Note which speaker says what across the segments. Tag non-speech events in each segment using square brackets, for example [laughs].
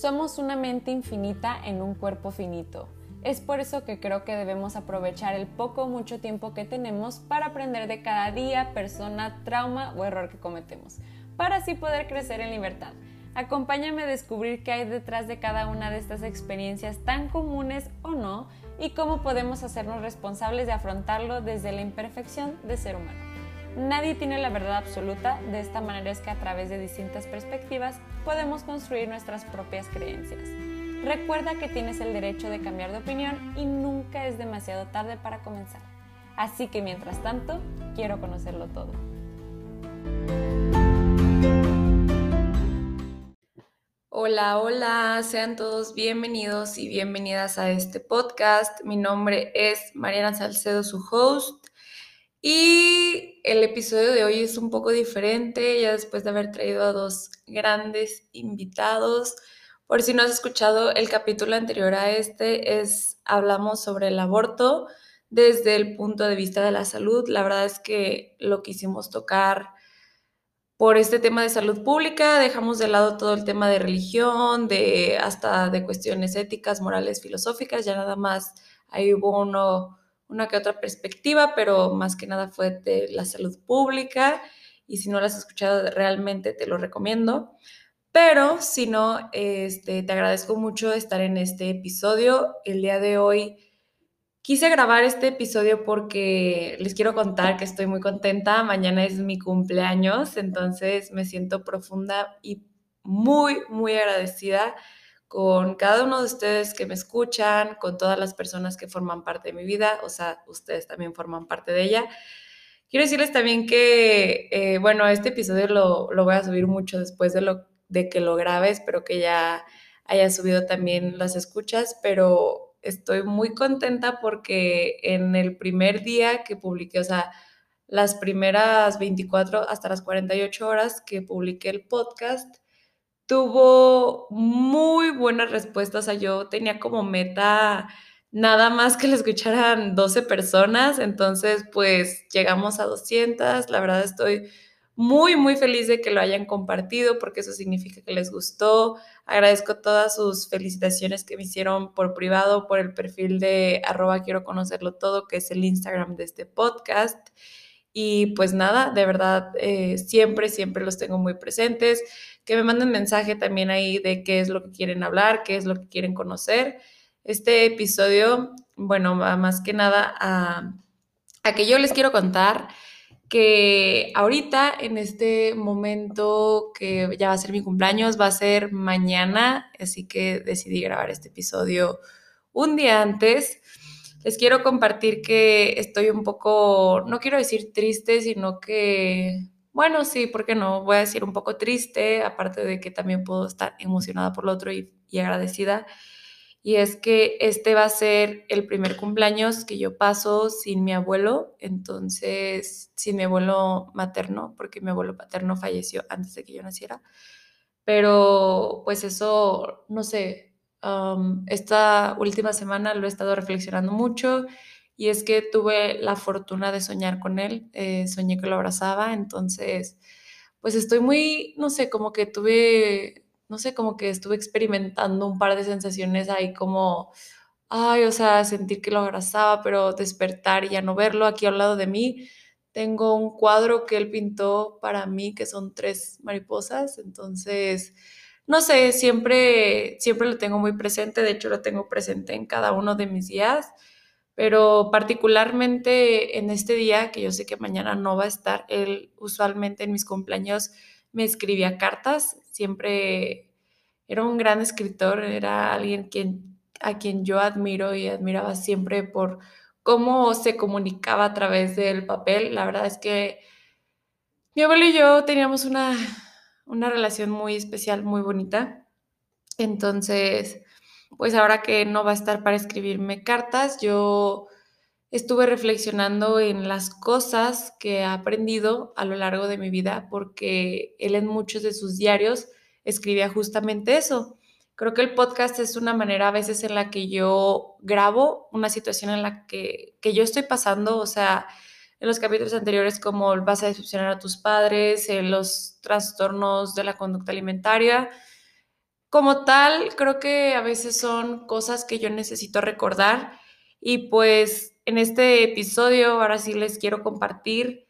Speaker 1: Somos una mente infinita en un cuerpo finito. Es por eso que creo que debemos aprovechar el poco o mucho tiempo que tenemos para aprender de cada día, persona, trauma o error que cometemos, para así poder crecer en libertad. Acompáñame a descubrir qué hay detrás de cada una de estas experiencias tan comunes o no y cómo podemos hacernos responsables de afrontarlo desde la imperfección de ser humano. Nadie tiene la verdad absoluta, de esta manera es que a través de distintas perspectivas podemos construir nuestras propias creencias. Recuerda que tienes el derecho de cambiar de opinión y nunca es demasiado tarde para comenzar. Así que mientras tanto, quiero conocerlo todo. Hola, hola, sean todos bienvenidos y bienvenidas a este podcast. Mi nombre es Mariana Salcedo, su host. Y el episodio de hoy es un poco diferente, ya después de haber traído a dos grandes invitados. Por si no has escuchado el capítulo anterior a este, es hablamos sobre el aborto desde el punto de vista de la salud. La verdad es que lo quisimos tocar por este tema de salud pública, dejamos de lado todo el tema de religión, de hasta de cuestiones éticas, morales, filosóficas, ya nada más ahí hubo uno una que otra perspectiva, pero más que nada fue de la salud pública y si no la has escuchado realmente te lo recomiendo. Pero si no, este, te agradezco mucho estar en este episodio. El día de hoy quise grabar este episodio porque les quiero contar que estoy muy contenta. Mañana es mi cumpleaños, entonces me siento profunda y muy, muy agradecida con cada uno de ustedes que me escuchan, con todas las personas que forman parte de mi vida, o sea, ustedes también forman parte de ella. Quiero decirles también que, eh, bueno, este episodio lo, lo, voy a subir mucho después de, lo, de que lo grabe, espero que ya haya subido también las escuchas, pero estoy muy contenta porque en el primer día que publiqué, o sea, las primeras 24 hasta las 48 horas que publiqué el podcast, tuvo muy buenas respuestas. O sea, yo tenía como meta nada más que le escucharan 12 personas, entonces pues llegamos a 200. La verdad estoy muy, muy feliz de que lo hayan compartido porque eso significa que les gustó. Agradezco todas sus felicitaciones que me hicieron por privado, por el perfil de arroba quiero conocerlo todo, que es el Instagram de este podcast. Y pues nada, de verdad, eh, siempre, siempre los tengo muy presentes que me manden mensaje también ahí de qué es lo que quieren hablar, qué es lo que quieren conocer. Este episodio, bueno, más que nada a, a que yo les quiero contar que ahorita, en este momento que ya va a ser mi cumpleaños, va a ser mañana, así que decidí grabar este episodio un día antes. Les quiero compartir que estoy un poco, no quiero decir triste, sino que bueno, sí, ¿por qué no? Voy a decir un poco triste, aparte de que también puedo estar emocionada por lo otro y, agradecida. Y es que este va a ser el primer cumpleaños que yo paso sin mi abuelo, entonces sin mi abuelo materno, porque mi abuelo paterno falleció antes de que yo naciera. Pero pues eso, no sé, esta última semana lo he estado reflexionando mucho y es que tuve la fortuna de soñar con él, eh, soñé que lo abrazaba, entonces, pues estoy muy, no sé, como que tuve, no sé, como que estuve experimentando un par de sensaciones ahí como, ay, o sea, sentir que lo abrazaba, pero despertar y ya no verlo aquí al lado de mí. Tengo un cuadro que él pintó para mí, que son tres mariposas, entonces, no sé, siempre, siempre lo tengo muy presente, de hecho lo tengo presente en cada uno de mis días pero particularmente en este día, que yo sé que mañana no va a estar, él usualmente en mis cumpleaños me escribía cartas, siempre era un gran escritor, era alguien a quien yo admiro y admiraba siempre por cómo se comunicaba a través del papel. La verdad es que mi abuelo y yo teníamos una, una relación muy especial, muy bonita. Entonces, pues ahora que no va a estar para escribirme cartas, yo estuve reflexionando en las cosas que he aprendido a lo largo de mi vida, porque él en muchos de sus diarios escribía justamente eso. Creo que el podcast es una manera a veces en la que yo grabo una situación en la que, que yo estoy pasando, o sea, en los capítulos anteriores como vas a decepcionar a tus padres, los trastornos de la conducta alimentaria, como tal, creo que a veces son cosas que yo necesito recordar y pues en este episodio ahora sí les quiero compartir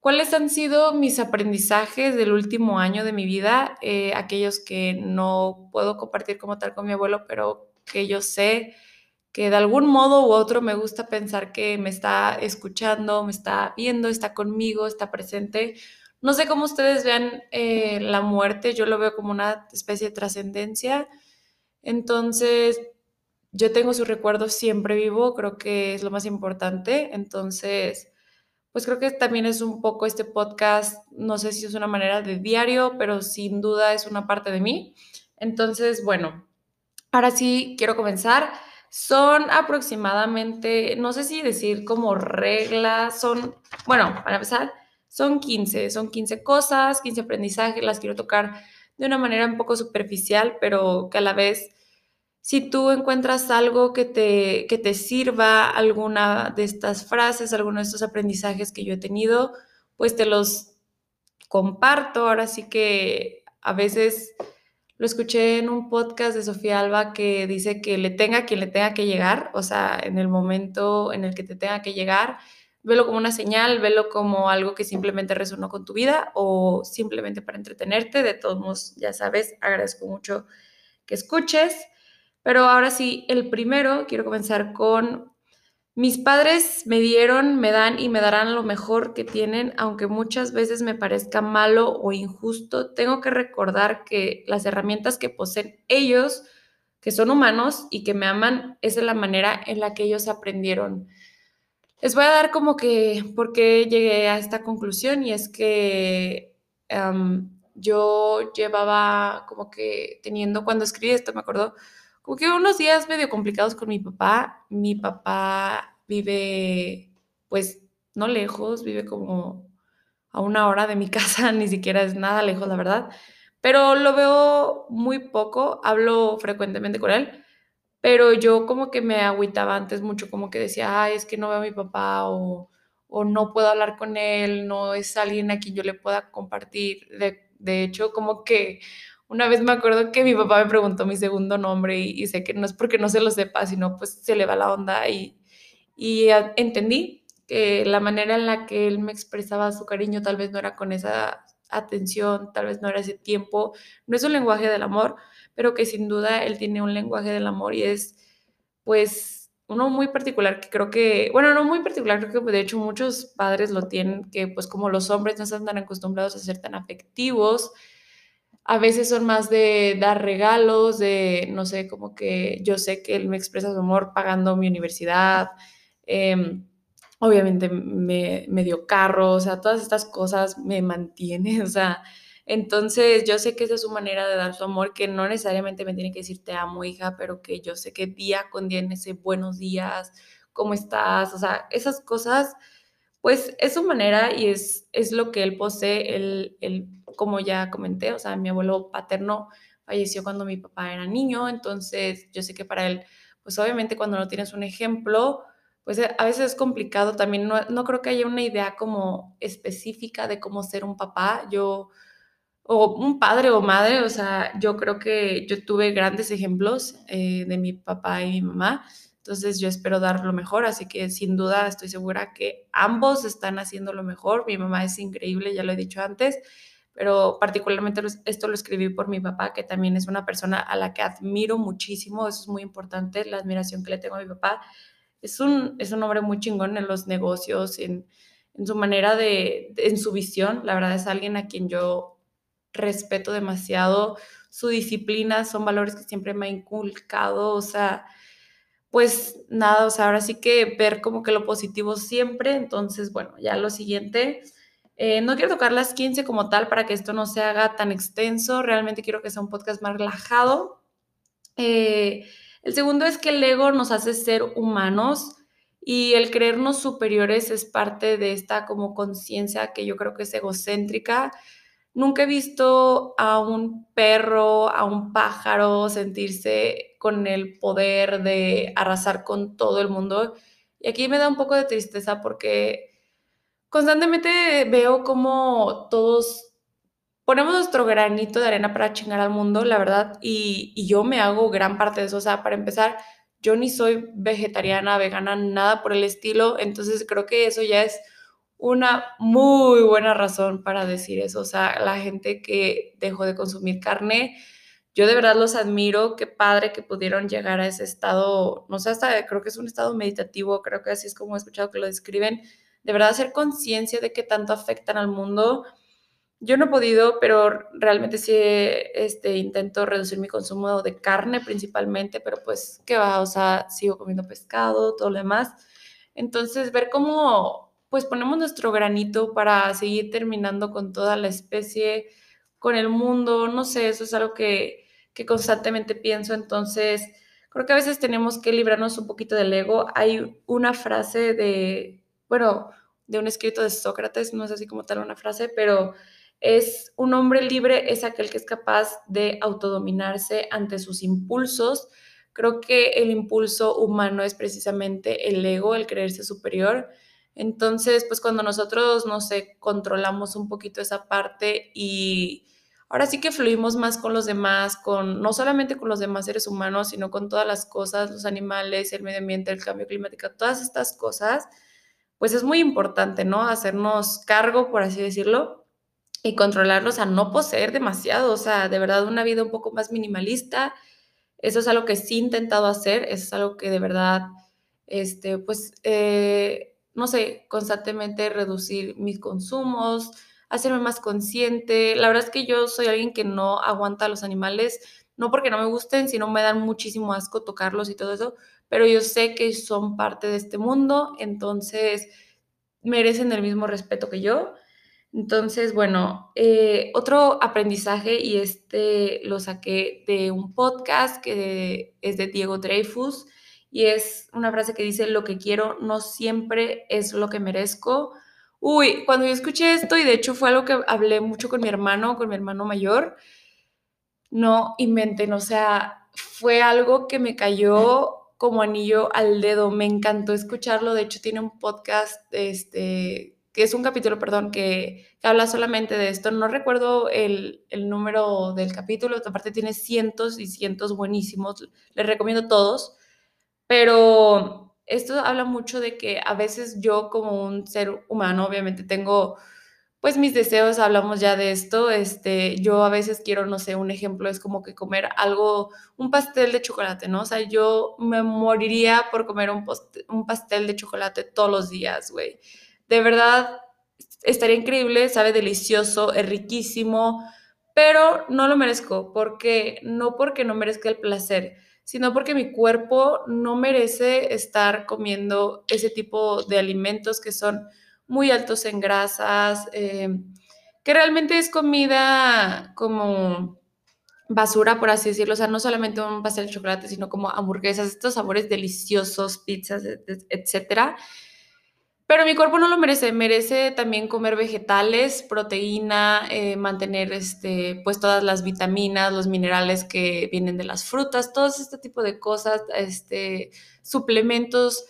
Speaker 1: cuáles han sido mis aprendizajes del último año de mi vida, eh, aquellos que no puedo compartir como tal con mi abuelo, pero que yo sé que de algún modo u otro me gusta pensar que me está escuchando, me está viendo, está conmigo, está presente. No sé cómo ustedes vean eh, la muerte, yo lo veo como una especie de trascendencia. Entonces, yo tengo su recuerdo siempre vivo, creo que es lo más importante. Entonces, pues creo que también es un poco este podcast, no sé si es una manera de diario, pero sin duda es una parte de mí. Entonces, bueno, ahora sí quiero comenzar. Son aproximadamente, no sé si decir como reglas, son, bueno, para empezar, son 15, son 15 cosas, 15 aprendizajes, las quiero tocar de una manera un poco superficial, pero que a la vez, si tú encuentras algo que te, que te sirva, alguna de estas frases, alguno de estos aprendizajes que yo he tenido, pues te los comparto. Ahora sí que a veces lo escuché en un podcast de Sofía Alba que dice que le tenga quien le tenga que llegar, o sea, en el momento en el que te tenga que llegar, velo como una señal, velo como algo que simplemente resonó con tu vida o simplemente para entretenerte. De todos modos, ya sabes, agradezco mucho que escuches. Pero ahora sí, el primero, quiero comenzar con mis padres me dieron, me dan y me darán lo mejor que tienen, aunque muchas veces me parezca malo o injusto. Tengo que recordar que las herramientas que poseen ellos, que son humanos y que me aman, es de la manera en la que ellos aprendieron. Les voy a dar como que por qué llegué a esta conclusión y es que yo llevaba como que teniendo, cuando escribí esto, me acuerdo, como que unos días medio complicados con mi papá. Mi papá vive, pues, no lejos, vive como a una hora de mi [laughs] casa, ni siquiera es nada lejos, la verdad. Pero lo veo muy poco, hablo frecuentemente con él, pero yo como que me agüitaba antes mucho, como que decía, ay, es que no veo a mi papá o, o no puedo hablar con él, no es alguien a quien yo le pueda compartir. De, de hecho, como que una vez me acuerdo que mi papá me preguntó mi segundo nombre y, sé que no es porque no se lo sepa, sino pues se le va la onda y, y entendí que la manera en la que él me expresaba su cariño tal vez no era con esa atención, tal vez no era ese tiempo, no es un lenguaje del amor, pero que sin duda él tiene un lenguaje del amor y es pues uno muy particular que creo que, bueno, no muy particular, creo que de hecho muchos padres lo tienen, que pues como los hombres no están tan acostumbrados a ser tan afectivos, a veces son más de dar regalos, de, no sé, como que yo sé que él me expresa su amor pagando mi universidad, em, obviamente me, me, dio carro, o sea, todas estas cosas me mantienen, [laughs] o sea, entonces yo sé que esa es su manera de dar su amor, que no necesariamente me tiene que decir te amo, hija, pero que yo sé que día con día en ese buenos días, ¿cómo estás? O sea, esas cosas, pues es su manera y es, es lo que él posee, él, él como ya comenté, o sea, mi abuelo paterno falleció cuando mi papá era niño, entonces yo sé que para él, pues obviamente cuando no tienes un ejemplo, pues eh, a veces es complicado también, no, no creo que haya una idea como específica de cómo ser un papá, yo, o un padre o madre, o sea, yo creo que yo tuve grandes ejemplos eh, de mi papá y mi mamá, entonces yo espero dar lo mejor, así que sin duda estoy segura que ambos están haciendo lo mejor, mi mamá es increíble, ya lo he dicho antes, pero particularmente esto lo escribí por mi papá, que también es una persona a la que admiro muchísimo, eso es muy importante, la admiración que le tengo a mi papá. Es un, es un hombre muy chingón en los negocios, en, en su manera de, en su visión, la verdad es alguien a quien yo respeto demasiado, su disciplina, son valores que siempre me ha inculcado, o sea, pues nada, o sea, ahora sí que ver como que lo positivo siempre, entonces, bueno, ya lo siguiente eh, no quiero tocar las 15 como tal para que esto no se haga tan extenso, realmente quiero que sea un podcast más relajado. Eh, el segundo es que el ego nos hace ser humanos y el creernos superiores es parte de esta como conciencia que yo creo que es egocéntrica. Nunca he visto a un perro, a un pájaro sentirse con el poder de arrasar con todo el mundo. Y aquí me da un poco de tristeza porque constantemente veo como todos, ponemos nuestro granito de arena para chingar al mundo, la verdad, y, y yo me hago gran parte de eso. O sea, para empezar, yo ni soy vegetariana, vegana, nada por el estilo, entonces creo que eso ya es una muy buena razón para decir eso. O sea, la gente que dejó de consumir carne, yo de verdad los admiro, qué padre que pudieron llegar a ese estado, no sé, hasta creo que es un estado meditativo, creo que así es como he escuchado que lo describen, de verdad hacer conciencia de qué tanto afectan al mundo. Yo no he podido, pero realmente sí este, intento reducir mi consumo de carne principalmente, pero pues, ¿qué va? O sea, sigo comiendo pescado, todo lo demás. Entonces, ver cómo pues ponemos nuestro granito para seguir terminando con toda la especie, con el mundo, no sé, eso es algo que, que constantemente pienso, entonces creo que a veces tenemos que librarnos un poquito del ego. Hay una frase de, bueno, de un escrito de Sócrates, no es así como tal una frase, pero es un hombre libre es aquel que es capaz de autodominarse ante sus impulsos. Creo que el impulso humano es precisamente el ego, el creerse superior. Entonces, pues cuando nosotros, no sé, controlamos un poquito esa parte y ahora sí que fluimos más con los demás, con no solamente con los demás seres humanos, sino con todas las cosas, los animales, el medio ambiente, el cambio climático, todas estas cosas, pues es muy importante, ¿no? Hacernos cargo, por así decirlo, y controlarlos a no poseer demasiado, o sea, de verdad una vida un poco más minimalista. Eso es algo que sí he intentado hacer, eso es algo que de verdad, este, pues, eh, no sé, constantemente reducir mis consumos, hacerme más consciente. La verdad es que yo soy alguien que no aguanta a los animales, no porque no me gusten, sino me dan muchísimo asco tocarlos y todo eso, pero yo sé que son parte de este mundo, entonces merecen el mismo respeto que yo. Entonces, bueno, eh, otro aprendizaje, y este lo saqué de un podcast que es de Diego Dreyfus, y es una frase que dice, lo que quiero no siempre es lo que merezco. Uy, cuando yo escuché esto, y de hecho fue algo que hablé mucho con mi hermano, con mi hermano mayor, no inventen, o sea, fue algo que me cayó como anillo al dedo, me encantó escucharlo, de hecho tiene un podcast, este, que es un capítulo, perdón, que, habla solamente de esto, no recuerdo el, el número del capítulo, aparte tiene cientos y cientos buenísimos, les recomiendo todos, pero esto habla mucho de que a veces yo como un ser humano, obviamente tengo pues mis deseos, hablamos ya de esto, este, yo a veces quiero, no sé, un ejemplo es como que comer algo, un pastel de chocolate, ¿no? O sea, yo me moriría por comer un, un pastel de chocolate todos los días, güey. De verdad, estaría increíble, sabe delicioso, es riquísimo, pero no lo merezco, porque no porque no merezca el placer, sino porque mi cuerpo no merece estar comiendo ese tipo de alimentos que son muy altos en grasas, eh, que realmente es comida como basura, por así decirlo, o sea, no solamente un pastel de chocolate, sino como hamburguesas, estos sabores deliciosos, pizzas, etcétera pero mi cuerpo no lo merece, merece también comer vegetales, proteína, eh, mantener este, pues todas las vitaminas, los minerales que vienen de las frutas, todo este tipo de cosas, este, suplementos.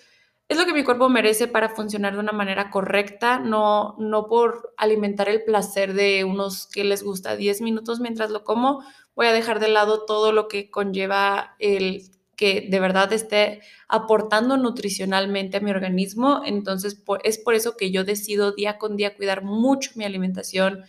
Speaker 1: Es lo que mi cuerpo merece para funcionar de una manera correcta, no, no por alimentar el placer de unos que les gusta 10 minutos mientras lo como, voy a dejar de lado todo lo que conlleva el que de verdad esté aportando nutricionalmente a mi organismo. Entonces, es por eso que yo decido día con día cuidar mucho mi alimentación,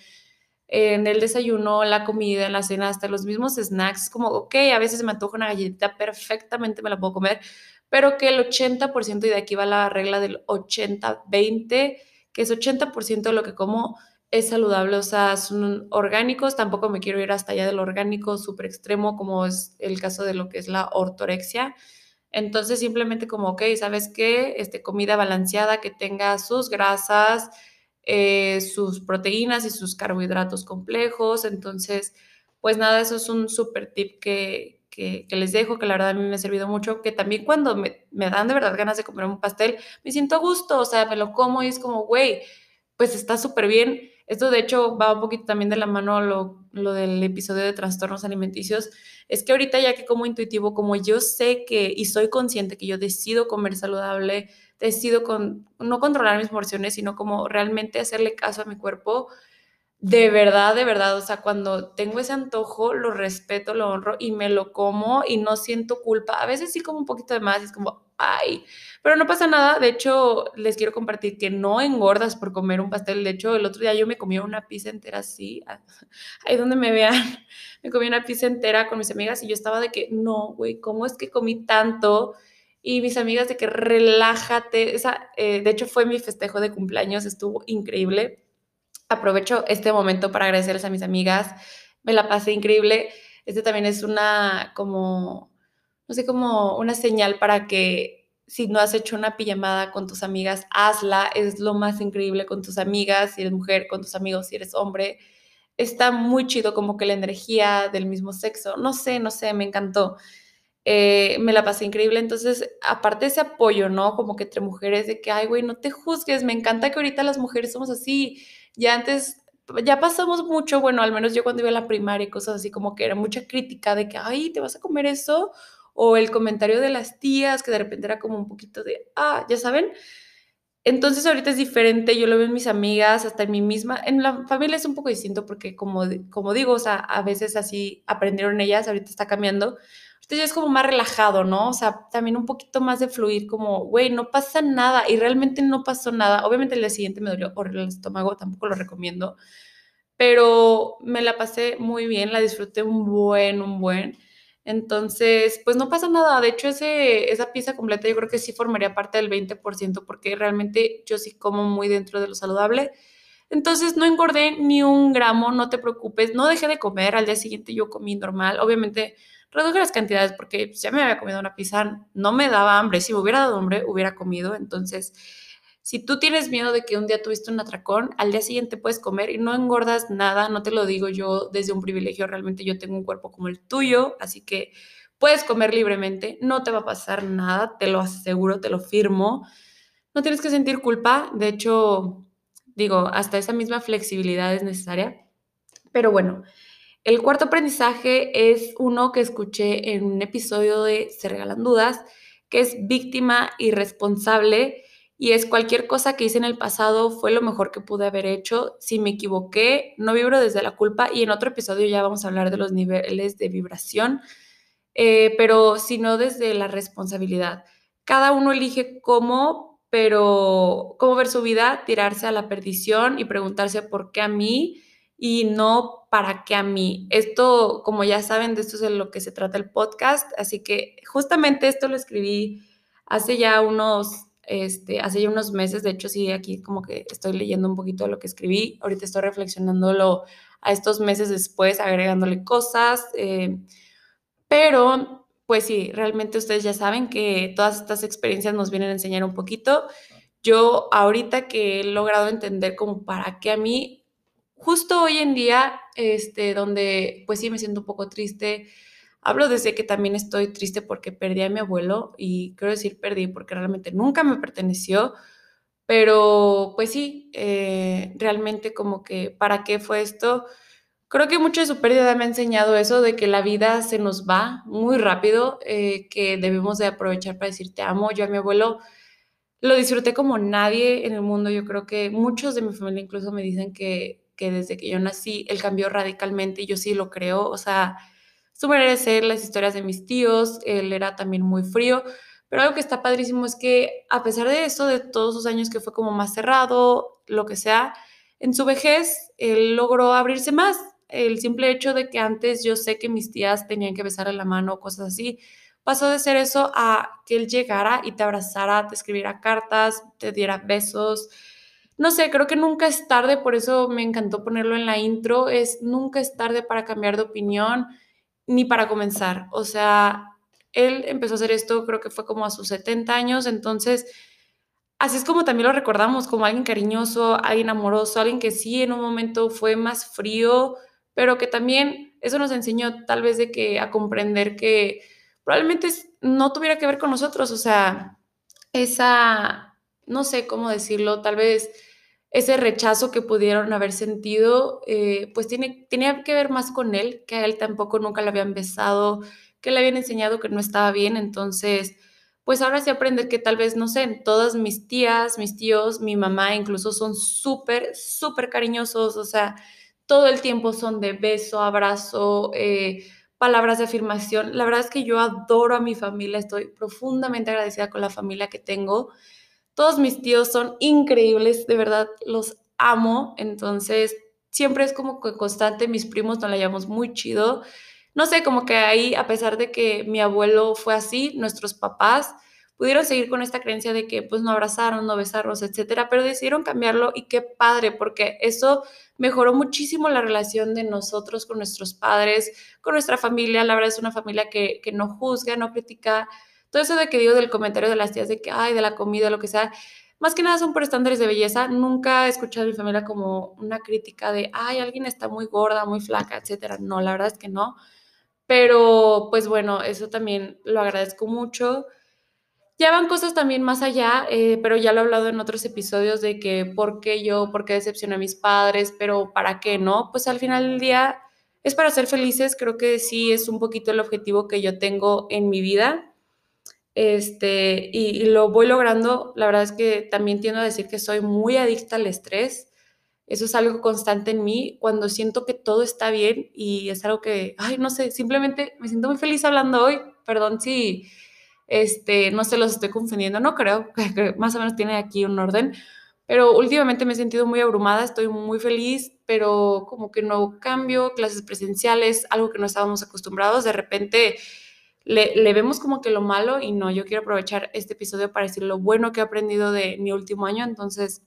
Speaker 1: en el desayuno, la comida, en la cena, hasta los mismos snacks, como, ok, a veces me antoja una galletita, perfectamente me la puedo comer, pero que el 80%, y de aquí va la regla del 80-20, que es 80% de lo que como es saludable, o sea, son orgánicos, tampoco me quiero ir hasta allá del orgánico súper extremo, como es el caso de lo que es la ortorexia. Entonces, simplemente como, ok, ¿sabes qué? Este, comida balanceada que tenga sus grasas, eh, sus proteínas y sus carbohidratos complejos. Entonces, pues nada, eso es un súper tip que, que, les dejo, que la verdad a mí me ha servido mucho, que también cuando me, me dan de verdad ganas de comer un pastel, me siento a gusto, o sea, me lo como y es como, güey, pues está súper bien esto de hecho va un poquito también de la mano lo, lo del episodio de trastornos alimenticios. Es que ahorita ya que como intuitivo, como yo sé que y soy consciente que yo decido comer saludable, decido con, no controlar mis porciones, sino como realmente hacerle caso a mi cuerpo, de verdad, de verdad, o sea, cuando tengo ese antojo, lo respeto, lo honro y me lo como y no siento culpa. A veces sí como un poquito de más es como, ay, pero no pasa nada. De hecho, les quiero compartir que no engordas por comer un pastel. De hecho, el otro día yo me comí una pizza entera así, [laughs] ahí donde me vean, [laughs] me comí una pizza entera con mis amigas y yo estaba de que, no, güey, ¿cómo es que comí tanto? Y mis amigas de que relájate. Esa, eh, de hecho, fue mi festejo de cumpleaños, estuvo increíble aprovecho este momento para agradecerles a mis amigas. Me la pasé increíble. Este también es una como, no sé, como una señal para que si no has hecho una pijamada con tus amigas, hazla. Es lo más increíble con tus amigas, si eres mujer, con tus amigos, si eres hombre. Está muy chido como que la energía del mismo sexo. No sé, no sé, me encantó. Eh, me la pasé increíble. Entonces, aparte ese apoyo, ¿no? Como que entre mujeres, de que, ay, güey, no te juzgues, me encanta que ahorita las mujeres somos así ya antes, ya pasamos mucho, bueno, al menos yo cuando iba a la primaria y cosas así, como que era mucha crítica de que, ay, ¿te vas a comer eso? O el comentario de las tías, que de repente era como un poquito de, ah, ya saben. Entonces ahorita es diferente, yo lo veo en mis amigas, hasta en mí misma. En la familia es un poco distinto porque como, como digo, o sea, a veces así aprendieron ellas, ahorita está cambiando, entonces ya es como más relajado, ¿no? O sea, también un poquito más de fluir, como, güey, no pasa nada y realmente no pasó nada. Obviamente el día siguiente me dolió horrible el estómago, tampoco lo recomiendo, pero me la pasé muy bien, la disfruté un buen, un buen. Entonces, pues no pasa nada. De hecho, ese, esa pieza completa yo creo que sí formaría parte del 20% porque realmente yo sí como muy dentro de lo saludable. Entonces no engordé ni un gramo, no te preocupes, no dejé de comer, al día siguiente yo comí normal, obviamente reduje las cantidades porque ya me había comido una pizza, no me daba hambre, si me hubiera dado hambre hubiera comido, entonces si tú tienes miedo de que un día tuviste un atracón, al día siguiente puedes comer y no engordas nada, no te lo digo yo desde un privilegio, realmente yo tengo un cuerpo como el tuyo, así que puedes comer libremente, no te va a pasar nada, te lo aseguro, te lo firmo, no tienes que sentir culpa, de hecho, digo, hasta esa misma flexibilidad es necesaria, pero bueno, el cuarto aprendizaje es uno que escuché en un episodio de Se Regalan Dudas, que es víctima irresponsable y es cualquier cosa que hice en el pasado fue lo mejor que pude haber hecho. Si me equivoqué, no vibro desde la culpa y en otro episodio ya vamos a hablar de los niveles de vibración, eh, pero sino desde la responsabilidad. Cada uno elige cómo, pero cómo ver su vida, tirarse a la perdición y preguntarse por qué a mí y no para qué a mí. Esto, como ya saben, de esto es de lo que se trata el podcast, así que justamente esto lo escribí hace ya unos, este, hace ya unos meses, de hecho sí, aquí como que estoy leyendo un poquito de lo que escribí, ahorita estoy reflexionándolo a estos meses después, agregándole cosas, eh, pero pues sí, realmente ustedes ya saben que todas estas experiencias nos vienen a enseñar un poquito. Yo ahorita que he logrado entender como para qué a mí, justo hoy en día, este, donde pues sí me siento un poco triste, hablo desde que también estoy triste porque perdí a mi abuelo y quiero decir perdí porque realmente nunca me perteneció, pero pues sí, eh, realmente como que, ¿para qué fue esto? Creo que mucho de su pérdida me ha enseñado eso, de que la vida se nos va muy rápido, eh, que debemos de aprovechar para decir te amo. Yo a mi abuelo lo disfruté como nadie en el mundo. Yo creo que muchos de mi familia incluso me dicen que que desde que yo nací él cambió radicalmente y yo sí lo creo. O sea, de ser, las historias de mis tíos, él era también muy frío. Pero algo que está padrísimo es que a pesar de eso, de todos sus años que fue como más cerrado, lo que sea, en su vejez él logró abrirse más. El simple hecho de que antes yo sé que mis tías tenían que besarle la mano o cosas así, pasó de ser eso a que él llegara y te abrazara, te escribiera cartas, te diera besos, no sé, creo que nunca es tarde, por eso me encantó ponerlo en la intro, es nunca es tarde para cambiar de opinión ni para comenzar. O sea, él empezó a hacer esto, creo que fue como a sus 70 años, entonces, así es como también lo recordamos, como alguien cariñoso, alguien amoroso, alguien que sí en un momento fue más frío, pero que también eso nos enseñó tal vez de que a comprender que probablemente no tuviera que ver con nosotros, o sea, esa no sé cómo decirlo, tal vez ese rechazo que pudieron haber sentido, eh, pues tiene, tenía que ver más con él, que a él tampoco nunca le habían besado, que le habían enseñado que no estaba bien, entonces, pues ahora sí aprender que tal vez, no sé, todas mis tías, mis tíos, mi mamá incluso son súper, súper cariñosos, o sea, todo el tiempo son de beso, abrazo, eh, palabras de afirmación. La verdad es que yo adoro a mi familia, estoy profundamente agradecida con la familia que tengo. Todos mis tíos son increíbles, de verdad los amo, entonces siempre es como que constante, mis primos nos la llevamos muy chido. No sé, como que ahí, a pesar de que mi abuelo fue así, nuestros papás pudieron seguir con esta creencia de que pues no abrazaron, no besarnos, etcétera, pero decidieron cambiarlo y qué padre, porque eso mejoró muchísimo la relación de nosotros con nuestros padres, con nuestra familia. La verdad es una familia que, que no juzga, no critica. Todo eso de que digo del comentario de las tías de que, ay, de la comida, lo que sea, más que nada son por estándares de belleza. Nunca he escuchado a mi familia como una crítica de, ay, alguien está muy gorda, muy flaca, etcétera. No, la verdad es que no. Pero, pues bueno, eso también lo agradezco mucho. Ya van cosas también más allá, eh, pero ya lo he hablado en otros episodios de que por qué yo, por qué decepcioné a mis padres, pero para qué no. Pues al final del día es para ser felices, creo que sí es un poquito el objetivo que yo tengo en mi vida. Este, y, lo voy logrando. La verdad es que también tiendo a decir que soy muy adicta al estrés. Eso es algo constante en mí cuando siento que todo está bien y es algo que, ay, no sé, simplemente me siento muy feliz hablando hoy. Perdón si este, no se los estoy confundiendo, no creo, [laughs] más o menos tiene aquí un orden, pero últimamente me he sentido muy abrumada, estoy muy feliz, pero como que no cambio, clases presenciales, algo que no estábamos acostumbrados, de repente le, vemos como que lo malo y no, yo quiero aprovechar este episodio para decir lo bueno que he aprendido de mi último año, entonces,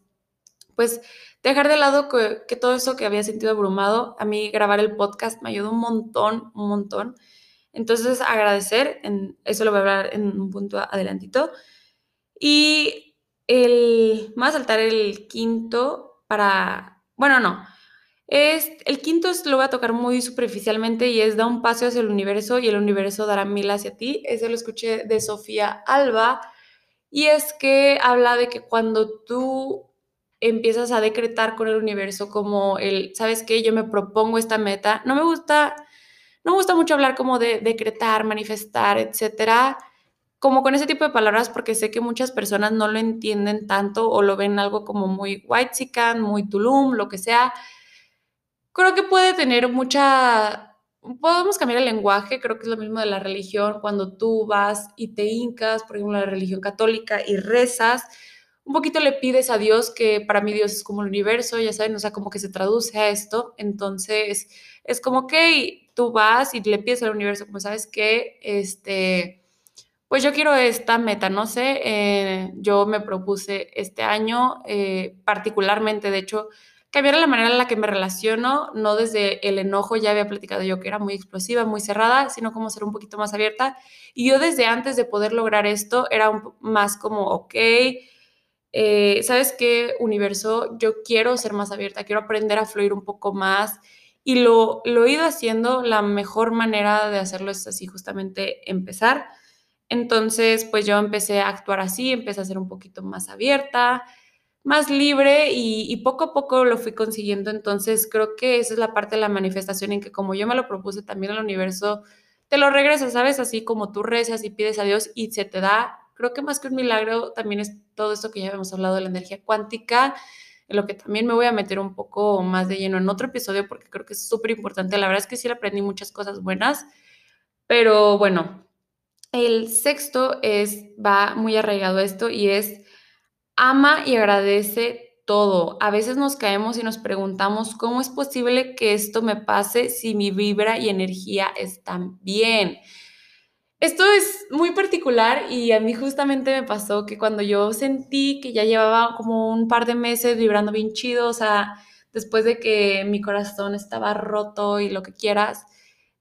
Speaker 1: pues dejar de lado que, que todo eso que había sentido abrumado, a mí grabar el podcast me ayudó un montón, un montón. Entonces, agradecer, en, eso lo voy a hablar en un punto adelantito. Y el, más saltar el quinto para, bueno, no, es, el quinto es, lo voy a tocar muy superficialmente y es da un paso hacia el universo y el universo dará mil hacia ti. Ese lo escuché de Sofía Alba y es que habla de que cuando tú empiezas a decretar con el universo como el, ¿sabes qué? Yo me propongo esta meta. No me gusta no me gusta mucho hablar como de decretar, manifestar, etcétera, como con ese tipo de palabras porque sé que muchas personas no lo entienden tanto o lo ven algo como muy white chican, muy tulum, lo que sea. Creo que puede tener mucha podemos cambiar el lenguaje, creo que es lo mismo de la religión, cuando tú vas y te hincas, por ejemplo, la religión católica y rezas, un poquito le pides a Dios, que para mí Dios es como el universo, ya saben, o sea, como que se traduce a esto, entonces es como que tú vas y le pides al universo, como sabes que, este, pues yo quiero esta meta, no sé, eh, yo me propuse este año, eh, particularmente, de hecho, cambiar la manera en la que me relaciono, no desde el enojo, ya había platicado yo que era muy explosiva, muy cerrada, sino como ser un poquito más abierta. Y yo desde antes de poder lograr esto era un, más como, ok, eh, ¿sabes qué, universo? Yo quiero ser más abierta, quiero aprender a fluir un poco más y lo, lo he ido haciendo, la mejor manera de hacerlo es así, justamente empezar. Entonces, pues yo empecé a actuar así, empecé a ser un poquito más abierta, más libre y, poco a poco lo fui consiguiendo. Entonces, creo que esa es la parte de la manifestación en que como yo me lo propuse también el universo, te lo regresa, ¿sabes? Así como tú rezas y pides a Dios y se te da. Creo que más que un milagro también es todo esto que ya habíamos hablado de la energía cuántica en lo que también me voy a meter un poco más de lleno en otro episodio porque creo que es súper importante. La verdad es que sí aprendí muchas cosas buenas, pero bueno, el sexto es, va muy arraigado esto y es ama y agradece todo. A veces nos caemos y nos preguntamos cómo es posible que esto me pase si mi vibra y energía están bien. Esto es muy particular y a mí justamente me pasó que cuando yo sentí que ya llevaba como un par de meses vibrando bien chido, o sea, después de que mi corazón estaba roto y lo que quieras,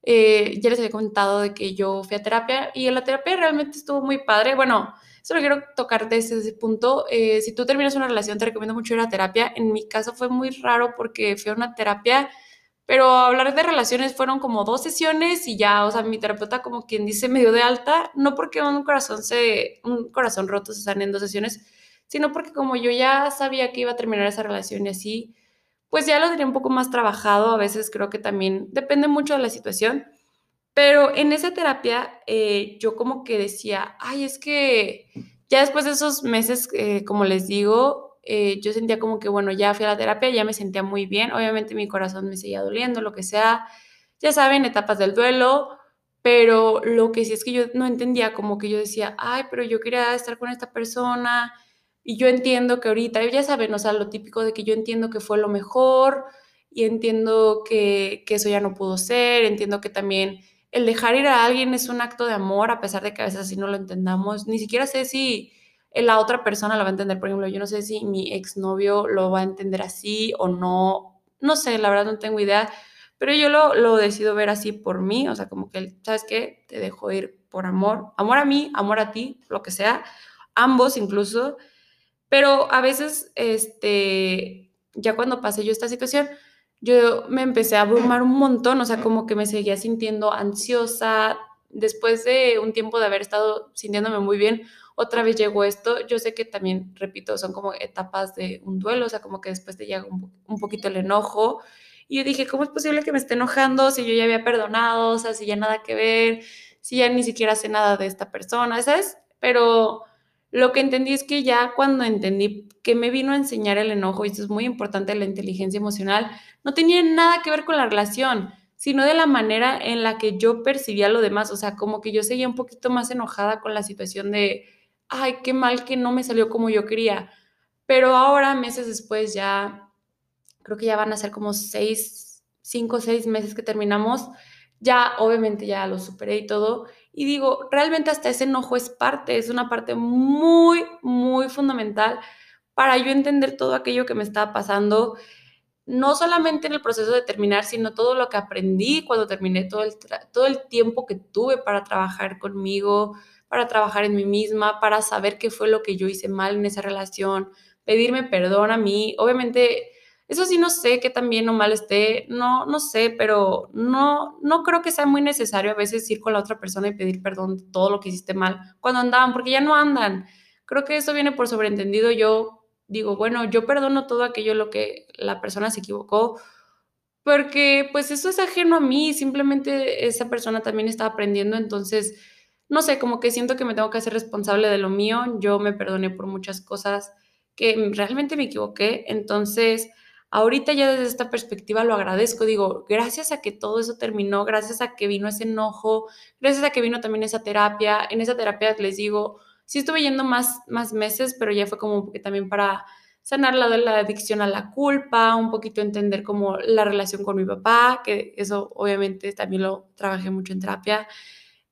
Speaker 1: eh, ya les había comentado de que yo fui a terapia y la terapia realmente estuvo muy padre. Bueno, solo quiero tocar desde ese punto. Eh, si tú terminas una relación, te recomiendo mucho ir a terapia. En mi caso fue muy raro porque fui a una terapia pero hablar de relaciones fueron como dos sesiones y ya, o sea, mi terapeuta como quien dice me dio de alta, no porque un corazón se, un corazón roto se sane en dos sesiones, sino porque como yo ya sabía que iba a terminar esa relación y así, pues ya lo tenía un poco más trabajado, a veces creo que también depende mucho de la situación, pero en esa terapia eh, yo como que decía, ay, es que ya después de esos meses, eh, como les digo, eh, yo sentía como que, bueno, ya fui a la terapia, ya me sentía muy bien, obviamente mi corazón me seguía doliendo, lo que sea, ya saben, etapas del duelo, pero lo que sí es que yo no entendía, como que yo decía, ay, pero yo quería estar con esta persona y yo entiendo que ahorita, ya saben, o sea, lo típico de que yo entiendo que fue lo mejor y entiendo que, que eso ya no pudo ser, entiendo que también el dejar ir a alguien es un acto de amor, a pesar de que a veces así no lo entendamos. Ni siquiera sé si la otra persona lo va a entender. Por ejemplo, yo no sé si mi exnovio lo va a entender así o no. No sé, la verdad no tengo idea. Pero yo lo, lo decido ver así por mí. O sea, como que, ¿sabes qué? Te dejo ir por amor. Amor a mí, amor a ti, lo que sea. Ambos incluso. Pero a veces, este, ya cuando pasé yo esta situación, yo me empecé a abrumar un montón, o sea, como que me seguía sintiendo ansiosa. Después de un tiempo de haber estado sintiéndome muy bien, otra vez llegó esto. Yo sé que también, repito, son como etapas de un duelo, o sea, como que después te llega un, poquito el enojo. Y yo dije, ¿cómo es posible que me esté enojando si yo ya había perdonado, o sea, si ya nada que ver, si ya ni siquiera sé nada de esta persona, ¿sabes? Pero lo que entendí es que ya cuando entendí que me vino a enseñar el enojo, y esto es muy importante, la inteligencia emocional, no tenía nada que ver con la relación, sino de la manera en la que yo percibía lo demás, o sea, como que yo seguía un poquito más enojada con la situación de, ay, qué mal que no me salió como yo quería. Pero ahora, meses después, ya, creo que ya van a ser como seis, cinco, seis meses que terminamos, ya obviamente ya lo superé y todo, y digo, realmente hasta ese enojo es parte, es una parte muy, muy fundamental para yo entender todo aquello que me estaba pasando, no solamente en el proceso de terminar, sino todo lo que aprendí cuando terminé, todo el, todo el tiempo que tuve para trabajar conmigo, para trabajar en mí misma, para saber qué fue lo que yo hice mal en esa relación, pedirme perdón a mí. Obviamente eso sí no sé qué tan bien o mal esté, no, no sé, pero no, no creo que sea muy necesario a veces ir con la otra persona y pedir perdón todo lo que hiciste mal cuando andaban, porque ya no andan. Creo que eso viene por sobreentendido. Yo digo, bueno, yo perdono todo aquello lo que la persona se equivocó, porque pues eso es ajeno a mí, simplemente esa persona también está aprendiendo, entonces, no sé, como que siento que me tengo que hacer responsable de lo mío, yo me perdoné por muchas cosas que realmente me equivoqué, entonces Ahorita ya desde esta perspectiva lo agradezco, digo, gracias a que todo eso terminó, gracias a que vino ese enojo, gracias a que vino también esa terapia, en esa terapia les digo, sí estuve yendo más, más meses, pero ya fue como que también para sanar la la adicción a la culpa, un poquito entender como la relación con mi papá, que eso obviamente también lo trabajé mucho en terapia,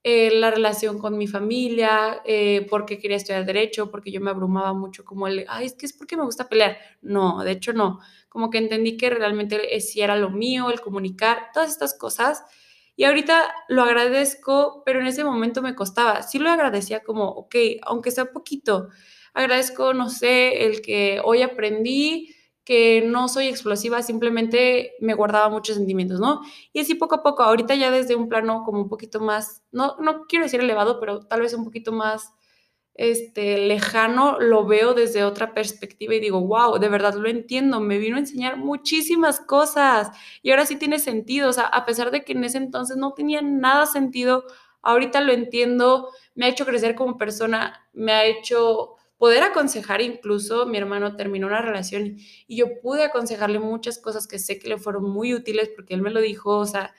Speaker 1: eh, la relación con mi familia, eh, porque quería estudiar derecho, porque yo me abrumaba mucho como el, ay, es que es porque me gusta pelear. No, de hecho no, como que entendí que realmente sí era lo mío, el comunicar, todas estas cosas. Y ahorita lo agradezco, pero en ese momento me costaba. Sí lo agradecía como, ok, aunque sea poquito, agradezco, no sé, el que hoy aprendí que no soy explosiva, simplemente me guardaba muchos sentimientos, ¿no? Y así poco a poco, ahorita ya desde un plano como un poquito más, no, no quiero decir elevado, pero tal vez un poquito más este, lejano, lo veo desde otra perspectiva y digo, wow, de verdad lo entiendo, me vino a enseñar muchísimas cosas y ahora sí tiene sentido, o sea, a pesar de que en ese entonces no tenía nada sentido, ahorita lo entiendo, me ha hecho crecer como persona, me ha hecho poder aconsejar incluso, mi hermano terminó una relación y yo pude aconsejarle muchas cosas que sé que le fueron muy útiles porque él me lo dijo, o sea,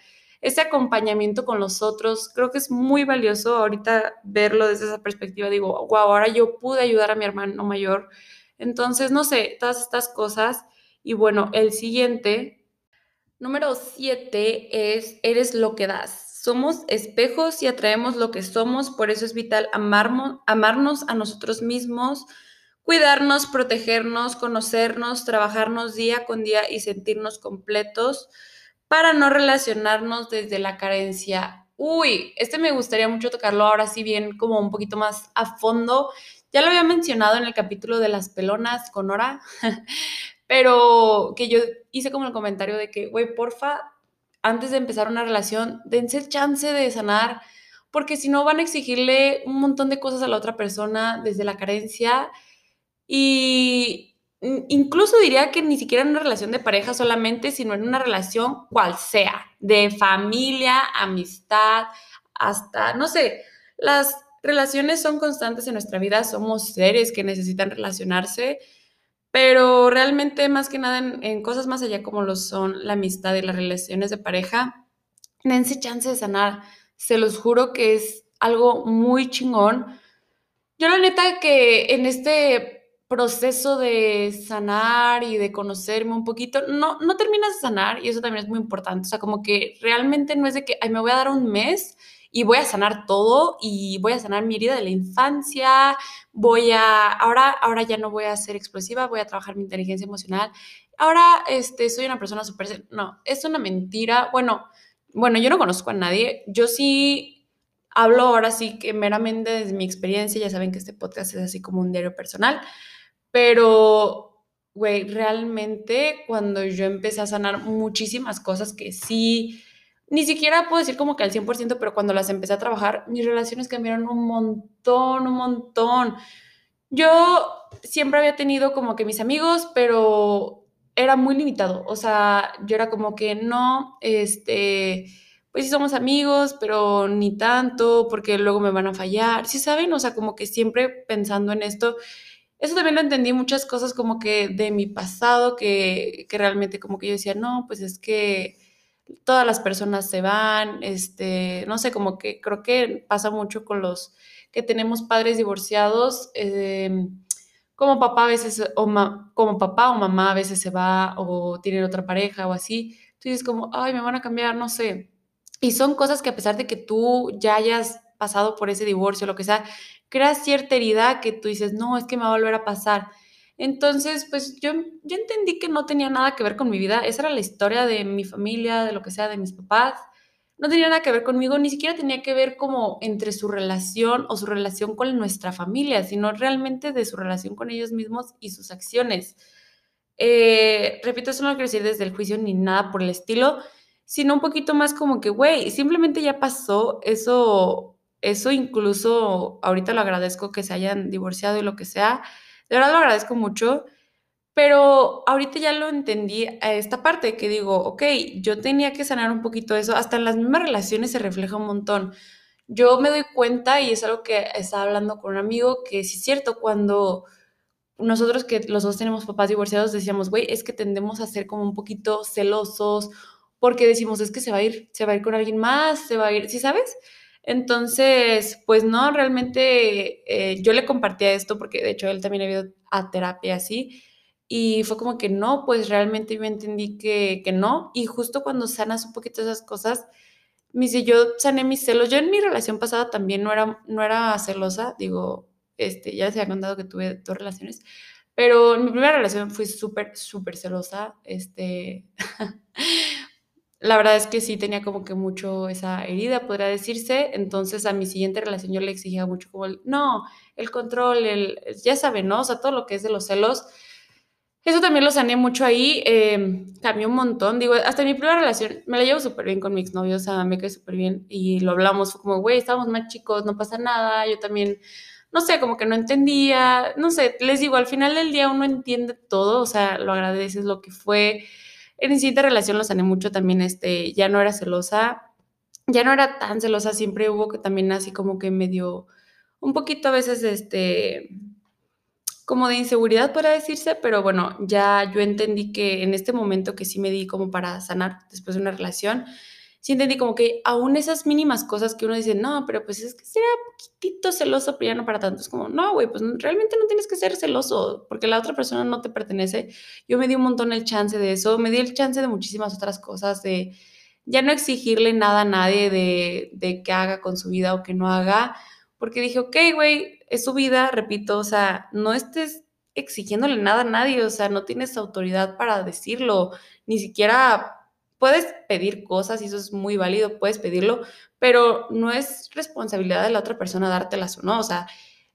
Speaker 1: ese acompañamiento con los otros, creo que es muy valioso ahorita verlo desde esa perspectiva, digo, wow, ahora yo pude ayudar a mi hermano mayor, entonces, no sé, todas estas cosas. Y bueno, el siguiente, número siete es, eres lo que das. Somos espejos y atraemos lo que somos, por eso es vital amarnos, amarnos a nosotros mismos, cuidarnos, protegernos, conocernos, trabajarnos día con día y sentirnos completos para no relacionarnos desde la carencia. Uy, este me gustaría mucho tocarlo ahora sí bien como un poquito más a fondo. Ya lo había mencionado en el capítulo de las pelonas con Nora, [laughs] pero que yo hice como el comentario de que, güey, porfa, antes de empezar una relación, dense chance de sanar, porque si no van a exigirle un montón de cosas a la otra persona desde la carencia y incluso diría que ni siquiera en una relación de pareja solamente, sino en una relación cual sea, de familia, amistad, hasta, no sé, las relaciones son constantes en nuestra vida, somos seres que necesitan relacionarse pero realmente más que nada en, cosas más allá como lo son la amistad y las relaciones de pareja, dense chance de sanar. Se los juro que es algo muy chingón. Yo la neta que en este proceso de sanar y de conocerme un poquito, no, no terminas de sanar y eso también es muy importante. O sea, como que realmente no es de que Ay, me voy a dar un mes y voy a sanar todo y voy a sanar mi herida de la infancia, voy a, ahora, ahora ya no voy a ser explosiva, voy a trabajar mi inteligencia emocional. Ahora este, soy una persona súper... No, es una mentira. Bueno, bueno, yo no conozco a nadie. Yo sí hablo ahora sí que meramente desde mi experiencia. Ya saben que este podcast es así como un diario personal. Pero, güey, realmente cuando yo empecé a sanar muchísimas cosas que sí ni siquiera puedo decir como que al 100%, pero cuando las empecé a trabajar, mis relaciones cambiaron un montón, un montón. Yo siempre había tenido como que mis amigos, pero era muy limitado. O sea, yo era como que no, este, pues sí somos amigos, pero ni tanto, porque luego me van a fallar. ¿Sí saben? O sea, como que siempre pensando en esto. Eso también lo entendí muchas cosas como que de mi pasado, que, que realmente como que yo decía, no, pues es que todas las personas se van, este, no sé, como que creo que pasa mucho con los que tenemos padres divorciados, em, como papá a veces, o como papá o mamá a veces se va o tienen otra pareja o así, tú dices como, ay, me van a cambiar, no sé. Y son cosas que a pesar de que tú ya hayas pasado por ese divorcio, lo que sea, creas cierta herida que tú dices, no, es que me va a volver a pasar. Entonces, pues yo, yo entendí que no tenía nada que ver con mi vida. Esa era la historia de mi familia, de lo que sea, de mis papás. No tenía nada que ver conmigo, ni siquiera tenía que ver como entre su relación o su relación con nuestra familia, sino realmente de su relación con ellos mismos y sus acciones. Eh, repito, eso no quiero decir desde el juicio ni nada por el estilo, sino un poquito más como que, güey, simplemente ya pasó, eso, eso incluso ahorita lo agradezco que se hayan divorciado y lo que sea, de verdad lo agradezco mucho, pero ahorita ya lo entendí a esta parte que digo, ok, yo tenía que sanar un poquito eso, hasta en las mismas relaciones se refleja un montón. Yo me doy cuenta, y es algo que estaba hablando con un amigo, que sí es cierto, cuando nosotros que los dos tenemos papás divorciados decíamos, güey, es que tendemos a ser como un poquito celosos, porque decimos, es que se va a ir, se va a ir con alguien más, se va a ir, ¿sí sabes? Entonces, pues no, realmente eh, yo le compartía esto porque de hecho él también ha ido a terapia así y fue como que no, pues realmente yo entendí que, que no y justo cuando sanas un poquito esas cosas, me dice, yo sané mis celos, yo en mi relación pasada también no era, no era celosa, digo, este, ya se ha contado que tuve dos relaciones, pero en mi primera relación fui súper, súper celosa, este, [laughs] la verdad es que sí tenía como que mucho esa herida, podría decirse. Entonces a mi siguiente relación yo le exigía mucho como el, no, el control, el, ya saben, ¿no? O sea, todo lo que es de los celos. Eso también lo sané mucho ahí, eh, cambió un montón. Digo, hasta mi primera relación me la llevo súper bien con mi exnovio, o sea, me cae súper bien y lo hablamos, fue como, güey, estábamos más chicos, no pasa nada. Yo también, no sé, como que no entendía, no sé, les digo, al final del día uno entiende todo, o sea, lo agradeces lo que fue en mi siguiente relación lo sané mucho también, este, ya no era celosa, ya no era tan celosa, siempre hubo que también así como que medio, un poquito a veces, este, como de inseguridad, para decirse, pero bueno, ya yo entendí que en este momento que sí me di como para sanar después de una relación, sí entendí como que aún esas mínimas cosas que uno dice, no, pero pues es que sería poquitito celoso, pero ya no para tanto. Es como, no, güey, pues realmente no tienes que ser celoso porque la otra persona no te pertenece. Yo me di un montón el chance de eso, me di el chance de muchísimas otras cosas, de ya no exigirle nada a nadie de, de que haga con su vida o que no haga, porque dije, ok, güey, es su vida, repito, o sea, no estés exigiéndole nada a nadie, o sea, no tienes autoridad para decirlo, ni siquiera puedes pedir cosas y eso es muy válido, puedes pedirlo, pero no es responsabilidad de la otra persona dártelas o no, o sea,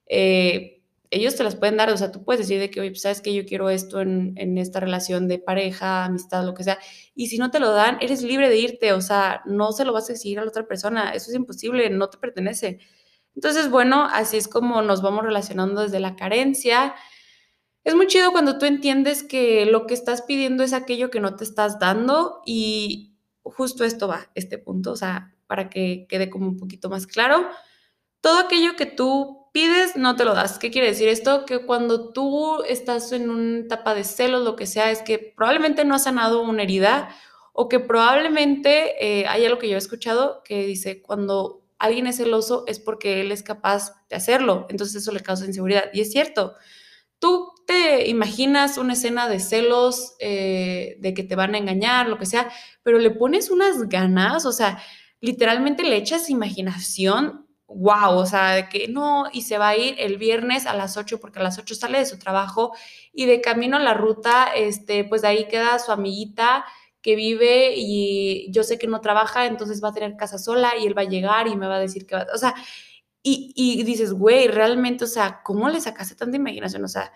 Speaker 1: eh, ellos te las pueden dar, o sea, tú puedes decir de que, oye, pues, sabes que yo quiero esto en, en, esta relación de pareja, amistad, lo que sea, y si no te lo dan, eres libre de irte, o sea, no se lo vas a exigir a la otra persona, eso es imposible, no te pertenece. Entonces, bueno, así es como nos vamos relacionando desde la carencia, es muy chido cuando tú entiendes que lo que estás pidiendo es aquello que no te estás dando y justo esto va, este punto, o sea, para que quede como un poquito más claro. todo aquello que tú pides, no te lo das. ¿Qué quiere decir esto? Que cuando tú estás en una etapa de celos, lo que sea, es que probablemente no has sanado una herida o que probablemente eh, hay algo que yo he escuchado que dice, cuando alguien es celoso es porque él es capaz de hacerlo, entonces eso le causa inseguridad. Y es cierto, tú te imaginas una escena de celos, eh, de que te van a engañar, lo que sea, pero le pones unas ganas, o sea, literalmente le echas imaginación wow, o sea, de que no, y se va a ir el viernes a las 8 porque a las 8 sale de su trabajo y de camino a la ruta, este, pues de ahí queda su amiguita que vive y yo sé que no trabaja, entonces va a tener casa sola y él va a llegar y me va a decir que va, o sea, y, y dices, güey, realmente, o sea, ¿cómo le sacaste tanta imaginación? O sea,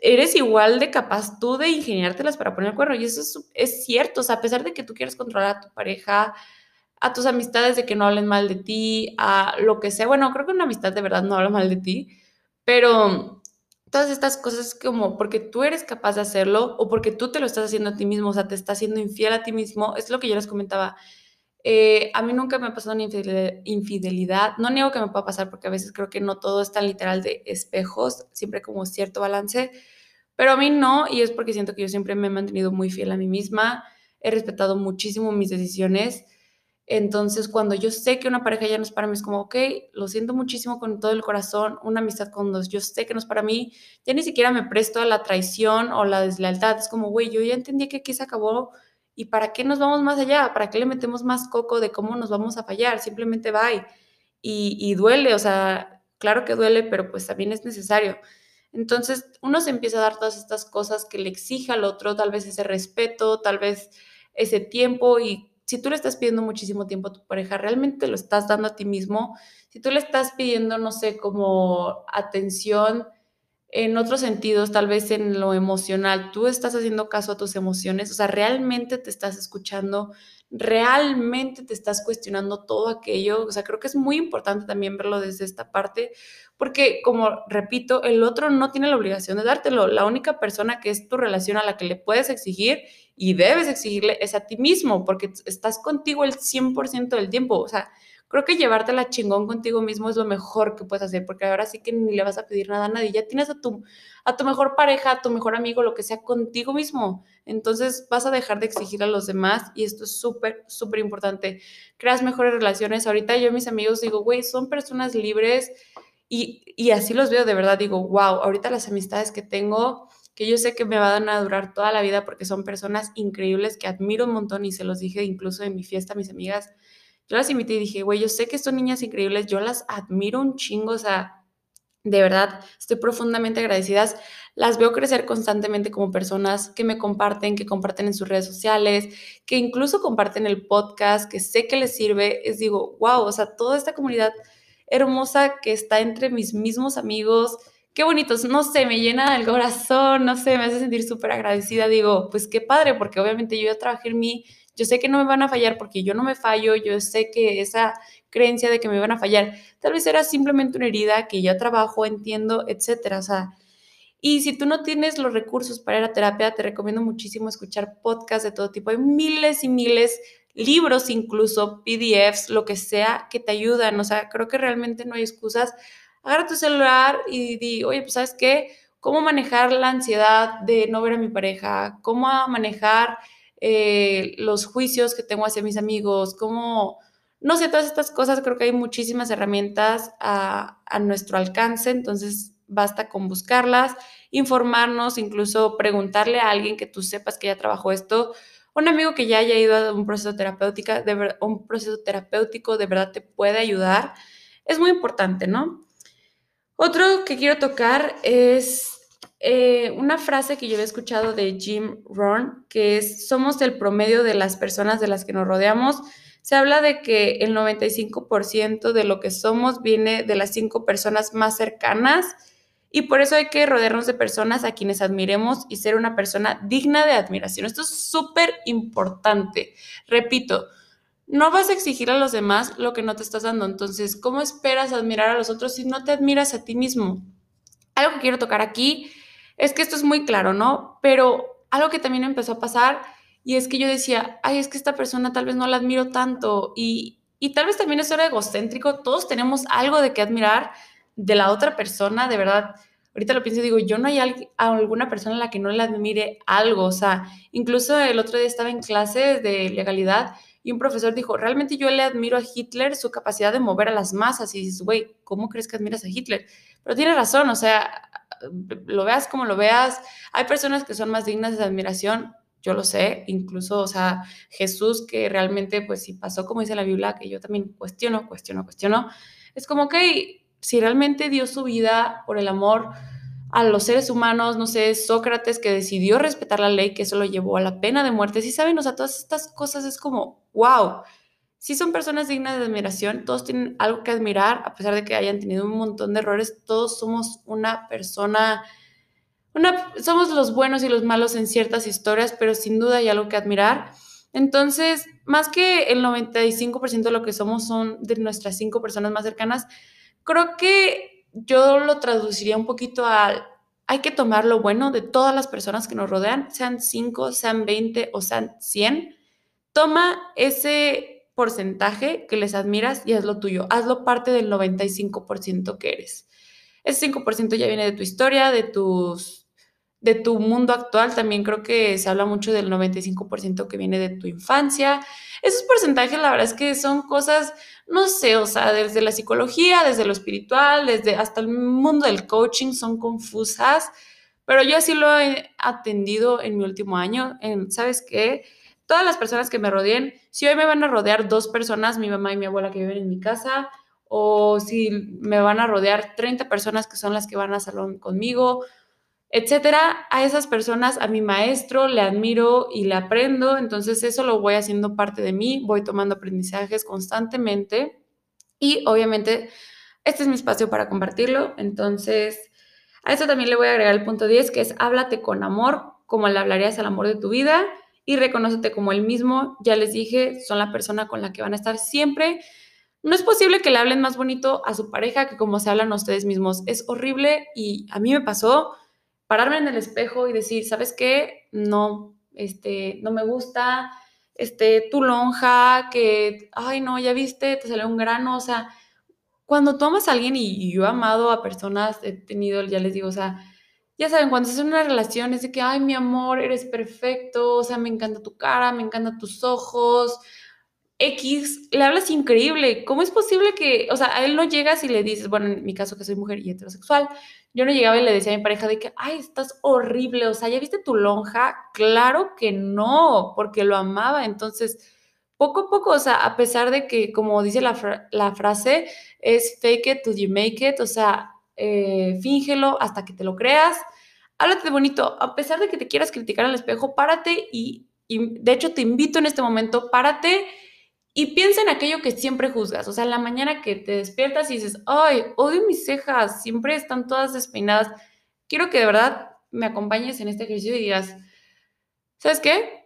Speaker 1: eres igual de capaz tú de ingeniártelas para poner el cuerno y eso es, cierto, o sea, a pesar de que tú quieres controlar a tu pareja, a tus amistades de que no hablen mal de ti, a lo que sea. Bueno, creo que una amistad de verdad no habla mal de ti, pero todas estas cosas como porque tú eres capaz de hacerlo o porque tú te lo estás haciendo a ti mismo, o sea, te estás haciendo infiel a ti mismo, es lo que yo les comentaba. Eh, a mí nunca me ha pasado una infidelidad, no niego que me pueda pasar porque a veces creo que no todo es tan literal de espejos, siempre como cierto balance, pero a mí no y es porque siento que yo siempre me he mantenido muy fiel a mí misma, he respetado muchísimo mis decisiones entonces, cuando yo sé que una pareja ya no es para mí, es como, ok, lo siento muchísimo con todo el corazón, una amistad cuando yo sé que no es para mí, ya ni siquiera me presto a la traición o la deslealtad. Es como, güey, yo ya entendí que aquí se acabó y para qué nos vamos más allá, para qué le metemos más coco de cómo nos vamos a fallar, simplemente va y, y duele, o sea, claro que duele, pero pues también es necesario. Entonces, uno se empieza a dar todas estas cosas que le exige al otro, tal vez ese respeto, tal vez ese tiempo y si tú le estás pidiendo muchísimo tiempo a tu pareja, realmente lo estás dando a ti mismo. Si tú le estás pidiendo, no sé, como atención en otros sentidos, tal vez en lo emocional, tú estás haciendo caso a tus emociones, o sea, realmente te estás escuchando, realmente te estás cuestionando todo aquello, o sea, creo que es muy importante también verlo desde esta parte, porque como repito, el otro no tiene la obligación de dártelo, la única persona que es tu relación a la que le puedes exigir y debes exigirle es a ti mismo, porque estás contigo el 100% del tiempo. O sea, creo que llevarte la chingón contigo mismo es lo mejor que puedes hacer, porque ahora sí que ni le vas a pedir nada a nadie. Ya tienes a tu, a tu mejor pareja, a tu mejor amigo, lo que sea, contigo mismo. Entonces vas a dejar de exigir a los demás y esto es súper, súper importante. Creas mejores relaciones. Ahorita yo mis amigos digo, güey, son personas libres y, y así los veo de verdad. Digo, wow, ahorita las amistades que tengo que yo sé que me van a durar toda la vida porque son personas increíbles que admiro un montón y se los dije incluso en mi fiesta a mis amigas. Yo las invité y dije, güey, yo sé que son niñas increíbles, yo las admiro un chingo, o sea, de verdad, estoy profundamente agradecidas. Las veo crecer constantemente como personas que me comparten, que comparten en sus redes sociales, que incluso comparten el podcast, que sé que les sirve. Es digo, wow, o sea, toda esta comunidad hermosa que está entre mis mismos amigos, qué bonitos, no sé, me llena el corazón, no sé, me hace sentir súper agradecida. Digo, pues qué padre, porque obviamente yo ya trabajé en mí, yo sé que no me van a fallar porque yo no me fallo, yo sé que esa creencia de que me van a fallar, tal vez era simplemente una herida que ya trabajo, entiendo, etcétera. O sea, y si tú no tienes los recursos para ir a terapia, te recomiendo muchísimo escuchar podcasts de todo tipo. Hay miles y miles, libros incluso, PDFs, lo que sea, que te ayudan. O sea, creo que realmente no hay excusas agarra tu celular y di, oye, pues sabes qué, cómo manejar la ansiedad de no ver a mi pareja, cómo manejar eh, los juicios que tengo hacia mis amigos, cómo, no sé, todas estas cosas, creo que hay muchísimas herramientas a, a nuestro alcance, entonces basta con buscarlas, informarnos, incluso preguntarle a alguien que tú sepas que ya trabajó esto, un amigo que ya haya ido a un proceso terapéutico, de, un proceso terapéutico de verdad te puede ayudar. Es muy importante, ¿no? Otro que quiero tocar es eh, una frase que yo había escuchado de Jim Rohn, que es, somos el promedio de las personas de las que nos rodeamos. Se habla de que el 95% de lo que somos viene de las cinco personas más cercanas y por eso hay que rodearnos de personas a quienes admiremos y ser una persona digna de admiración. Esto es súper importante. Repito, no vas a exigir a los demás lo que no te estás dando. Entonces, ¿cómo esperas admirar a los otros si no te admiras a ti mismo? Algo que quiero tocar aquí es que esto es muy claro, ¿no? Pero algo que también empezó a pasar y es que yo decía, ay, es que esta persona tal vez no la admiro tanto y, y tal vez también es hora egocéntrico, todos tenemos algo de que admirar de la otra persona, de verdad. Ahorita lo pienso y digo, yo no hay alguna persona a la que no le admire algo, o sea, incluso el otro día estaba en clases de legalidad y un profesor dijo, realmente yo le admiro a Hitler su capacidad de mover a las masas y dices, güey, ¿cómo crees que admiras a Hitler? Pero tiene razón, o sea, lo veas como lo veas, hay personas que son más dignas de admiración, yo lo sé, incluso, o sea, Jesús que realmente, pues si pasó como dice la Biblia, que yo también cuestiono, cuestiono, cuestiono, es como que si realmente dio su vida por el amor a los seres humanos, no sé, Sócrates que decidió respetar la ley, que eso lo llevó a la pena de muerte, si saben, o sea, todas estas cosas es como, wow, si son personas dignas de admiración, todos tienen algo que admirar, a pesar de que hayan tenido un montón de errores, todos somos una persona somos los buenos y los malos en ciertas historias, pero sin duda hay algo que admirar. Entonces, más que el 95% de lo que somos son de nuestras cinco personas más cercanas, creo que yo lo traduciría un poquito a hay que tomar lo bueno de todas las personas que nos rodean, sean 5, sean 20 o sean 100. Toma ese porcentaje que les admiras y hazlo tuyo. Hazlo parte del 95% que eres. Ese 5% ya viene de tu historia, de tus de tu mundo actual, también creo que se habla mucho del 95% que viene de tu infancia. Esos porcentajes, la verdad es que son cosas, no sé, o sea, desde la psicología, desde lo espiritual, desde hasta el mundo del coaching, son confusas, pero yo así lo he atendido en mi último año. En, ¿Sabes qué? Todas las personas que me rodeen, si hoy me van a rodear dos personas, mi mamá y mi abuela que viven en mi casa, o si me van a rodear 30 personas que son las que van a salón conmigo, etcétera. A esas personas, a mi maestro, le admiro y le aprendo, entonces eso lo voy haciendo parte de mí, voy tomando aprendizajes constantemente y obviamente este es mi espacio para compartirlo, entonces a eso también le voy a agregar el punto 10, que es háblate con amor, como le hablarías al amor de tu vida y reconócete como el mismo, ya les dije, son la persona con la que van a estar siempre. No es posible que le hablen más bonito a su pareja que como se hablan ustedes mismos. Es horrible y a mí me pasó pararme en el espejo y decir, ¿sabes qué? No, este, no me gusta, este, tu lonja, que, ay, no, ya viste, te salió un grano, o sea, cuando tomas a alguien y, yo he amado a personas, he tenido, ya les digo, o sea, ya saben, cuando es una relación es de que, ay, mi amor, eres perfecto, o sea, me encanta tu cara, me encantan tus ojos, X, le hablas increíble. ¿Cómo es posible que, o sea, a él no llegas y le dices, bueno, en mi caso que soy mujer y heterosexual, yo no llegaba y le decía a mi pareja de que, ay, estás horrible, o sea, ¿ya viste tu lonja? Claro que no, porque lo amaba. Entonces, poco a poco, o sea, a pesar de que, como dice la, la frase, es fake it till you make it, o sea, eh, fíngelo hasta que te lo creas. Háblate de bonito, a pesar de que te quieras criticar al espejo, párate y, y de hecho te invito en este momento, párate y piensa en aquello que siempre juzgas, o sea, la mañana que te despiertas y dices, ay, odio mis cejas, siempre están todas despeinadas. Quiero que de verdad me acompañes en este ejercicio y digas, ¿sabes qué?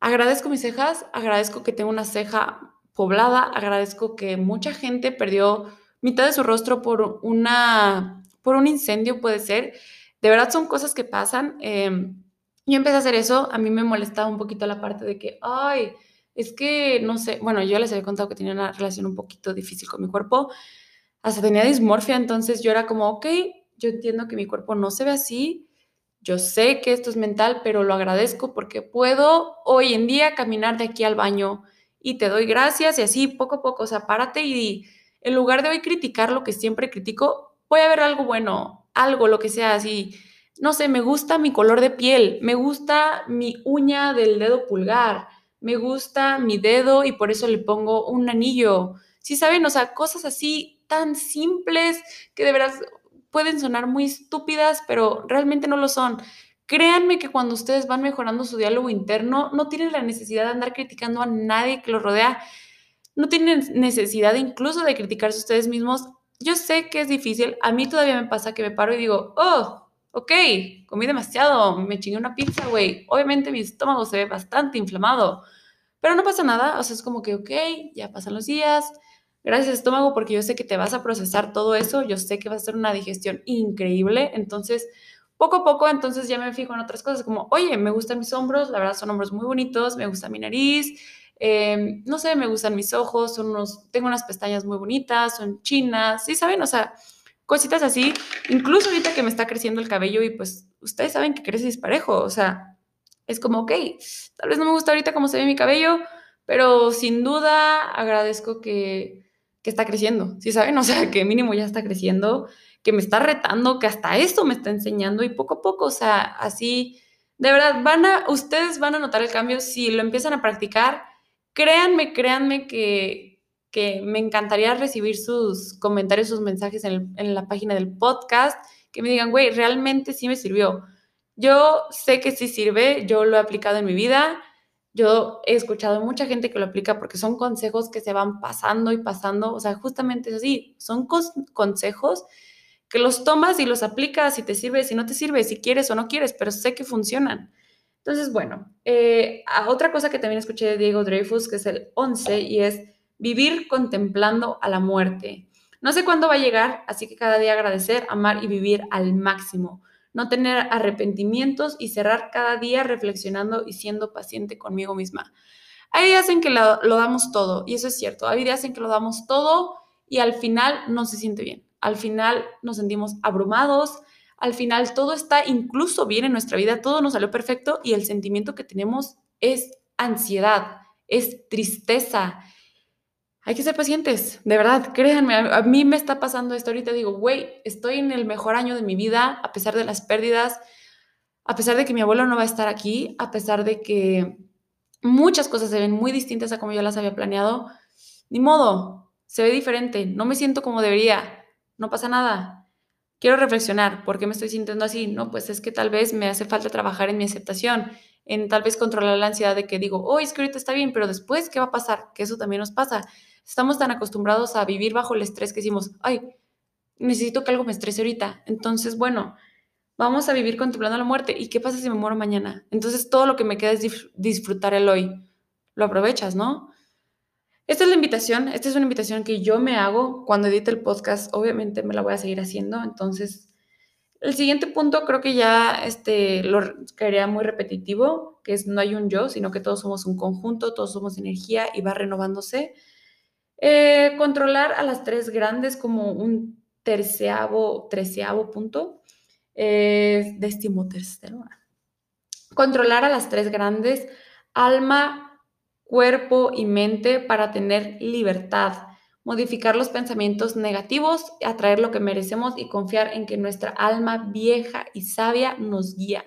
Speaker 1: Agradezco mis cejas, agradezco que tengo una ceja poblada, agradezco que mucha gente perdió mitad de su rostro por, una, por un incendio, puede ser. De verdad son cosas que pasan. Em, yo empecé a hacer eso, a mí me molestaba un poquito la parte de que, ay, es que, no sé, bueno, yo les había contado que tenía una relación un poquito difícil con mi cuerpo, hasta tenía dismorfia, entonces yo era como, ok, yo entiendo que mi cuerpo no se ve así, yo sé que esto es mental, pero lo agradezco porque puedo hoy en día caminar de aquí al baño y te doy gracias y así poco a poco, o sea, párate y en lugar de hoy criticar lo que siempre critico, voy a ver algo bueno, algo, lo que sea así. No sé, me gusta mi color de piel, me gusta mi uña del dedo pulgar, me gusta mi dedo y por eso le pongo un anillo. Sí, saben, o sea, cosas así tan simples que de verdad pueden sonar muy estúpidas, pero realmente no lo son. Créanme que cuando ustedes van mejorando su diálogo interno, no tienen la necesidad de andar criticando a nadie que los rodea. No tienen necesidad incluso de criticarse ustedes mismos. Yo sé que es difícil. A mí todavía me pasa que me paro y digo, oh, ok, comí demasiado, me chingué una pizza, güey. Obviamente mi estómago se ve bastante inflamado, pero no pasa nada, o sea, es como que, ok, ya pasan los días, gracias estómago, porque yo sé que te vas a procesar todo eso, yo sé que va a ser una digestión increíble, entonces, poco a poco, entonces ya me fijo en otras cosas, como, oye, me gustan mis hombros, la verdad son hombros muy bonitos, me gusta mi nariz, Em, no sé, me gustan mis ojos, son unos, tengo unas pestañas muy bonitas, son chinas, ¿sí saben? O sea, cositas así. Incluso ahorita que me está creciendo el cabello y pues ustedes saben que crece disparejo, o sea, es como, ok, tal vez no me gusta ahorita cómo se ve mi cabello, pero sin duda agradezco que, que está creciendo, ¿sí saben? O sea, que mínimo ya está creciendo, que me está retando, que hasta esto me está enseñando y poco a poco, o sea, así, de verdad, van a, ustedes van a notar el cambio si lo empiezan a practicar. Créanme, créanme que, que me encantaría recibir sus comentarios, sus mensajes en, en la página del podcast, que me digan, güey, realmente sí me sirvió. Yo sé que sí sirve, yo lo he aplicado en mi vida yo he escuchado mucha gente que lo aplica porque son consejos que se van pasando y pasando, o sea, justamente es así, son consejos que los tomas y los aplicas si te sirve, si no te sirve, si quieres o no quieres, pero sé que funcionan. Entonces, bueno, eh, otra cosa que también escuché de Diego Dreyfus, que es el 11, y es vivir contemplando a la muerte. No sé cuándo va a llegar, así que cada día agradecer, amar y vivir al máximo no tener arrepentimientos y cerrar cada día reflexionando y siendo paciente conmigo misma. Hay días en que lo, damos todo, y eso es cierto, hay días en que lo damos todo y al final no se siente bien, al final nos sentimos abrumados, al final todo está incluso bien en nuestra vida, todo nos salió perfecto y el sentimiento que tenemos es ansiedad, es tristeza, hay que ser pacientes, de verdad, créanme, a, mí me está pasando esto ahorita, digo, güey, estoy en el mejor año de mi vida, a pesar de las pérdidas, a pesar de que mi abuelo no va a estar aquí, a pesar de que muchas cosas se ven muy distintas a como yo las había planeado, ni modo, se ve diferente, no me siento como debería, no pasa nada. Quiero reflexionar, ¿por qué me estoy sintiendo así? No, pues es que tal vez me hace falta trabajar en mi aceptación, en tal vez controlar la ansiedad de que digo, oh, es que ahorita está bien, pero después, ¿qué va a pasar? Que eso también nos pasa. Estamos tan acostumbrados a vivir bajo el estrés que decimos, ay, necesito que algo me estrese ahorita. Entonces, bueno, vamos a vivir contemplando la muerte. ¿Y qué pasa si me muero mañana? Entonces, todo lo que me queda es disfrutar el hoy. Lo aprovechas, ¿no? Esta es la invitación, esta es una invitación que yo me hago cuando edite el podcast, obviamente me la voy a seguir haciendo, entonces el siguiente punto creo que ya este, lo quedaría muy repetitivo, que es no hay un yo, sino que todos somos un conjunto, todos somos energía y va renovándose. Eh, controlar a las tres grandes como un terceavo, treceavo punto. Eh, décimo tercero. Controlar a las tres grandes, alma, cuerpo y mente para tener libertad. Modificar los pensamientos negativos, atraer lo que merecemos y confiar en que nuestra alma vieja y sabia nos guía.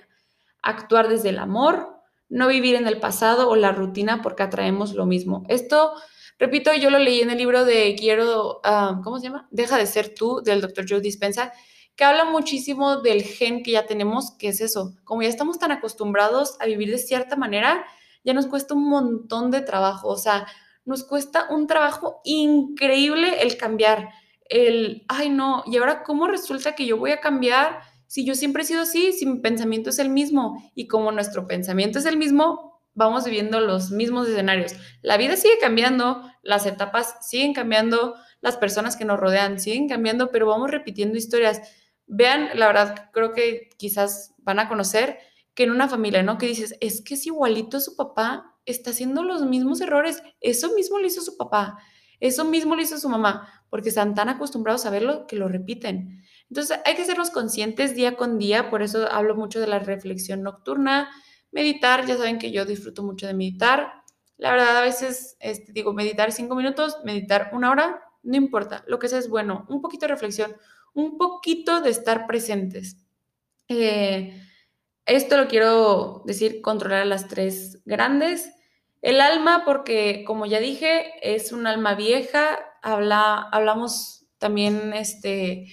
Speaker 1: Actuar desde el amor, no vivir en el pasado o la rutina porque atraemos lo mismo. Esto Repito, yo lo leí en el libro de Quiero, ah, ¿cómo se llama? Deja de ser tú, del doctor Joe Dispensa, que habla muchísimo del gen que ya tenemos, que es eso. Como ya estamos tan acostumbrados a vivir de cierta manera, ya nos cuesta un montón de trabajo. O sea, nos cuesta un trabajo increíble el cambiar. El, ay no, y ahora cómo resulta que yo voy a cambiar si yo siempre he sido así, si mi pensamiento es el mismo y como nuestro pensamiento es el mismo, vamos viviendo los mismos escenarios. La vida sigue cambiando, las etapas siguen cambiando, las personas que nos rodean siguen cambiando, pero vamos repitiendo historias. Vean, la verdad, creo que quizás van a conocer que en una familia, ¿no? Que dices, es que es igualito a su papá, está haciendo los mismos errores, eso mismo lo hizo su papá, eso mismo lo hizo su mamá, porque están tan acostumbrados a verlo que lo repiten. Entonces hay que sernos conscientes día con día, por eso hablo mucho de la reflexión nocturna, Meditar, ya saben que yo disfruto mucho de meditar. La verdad, a veces este, digo, meditar cinco minutos, meditar una hora, no importa, lo que sea es bueno. Un poquito de reflexión, un poquito de estar presentes. Eh, esto lo quiero decir, controlar a las tres grandes. El alma, porque como ya dije, es un alma vieja. Habla, hablamos también este,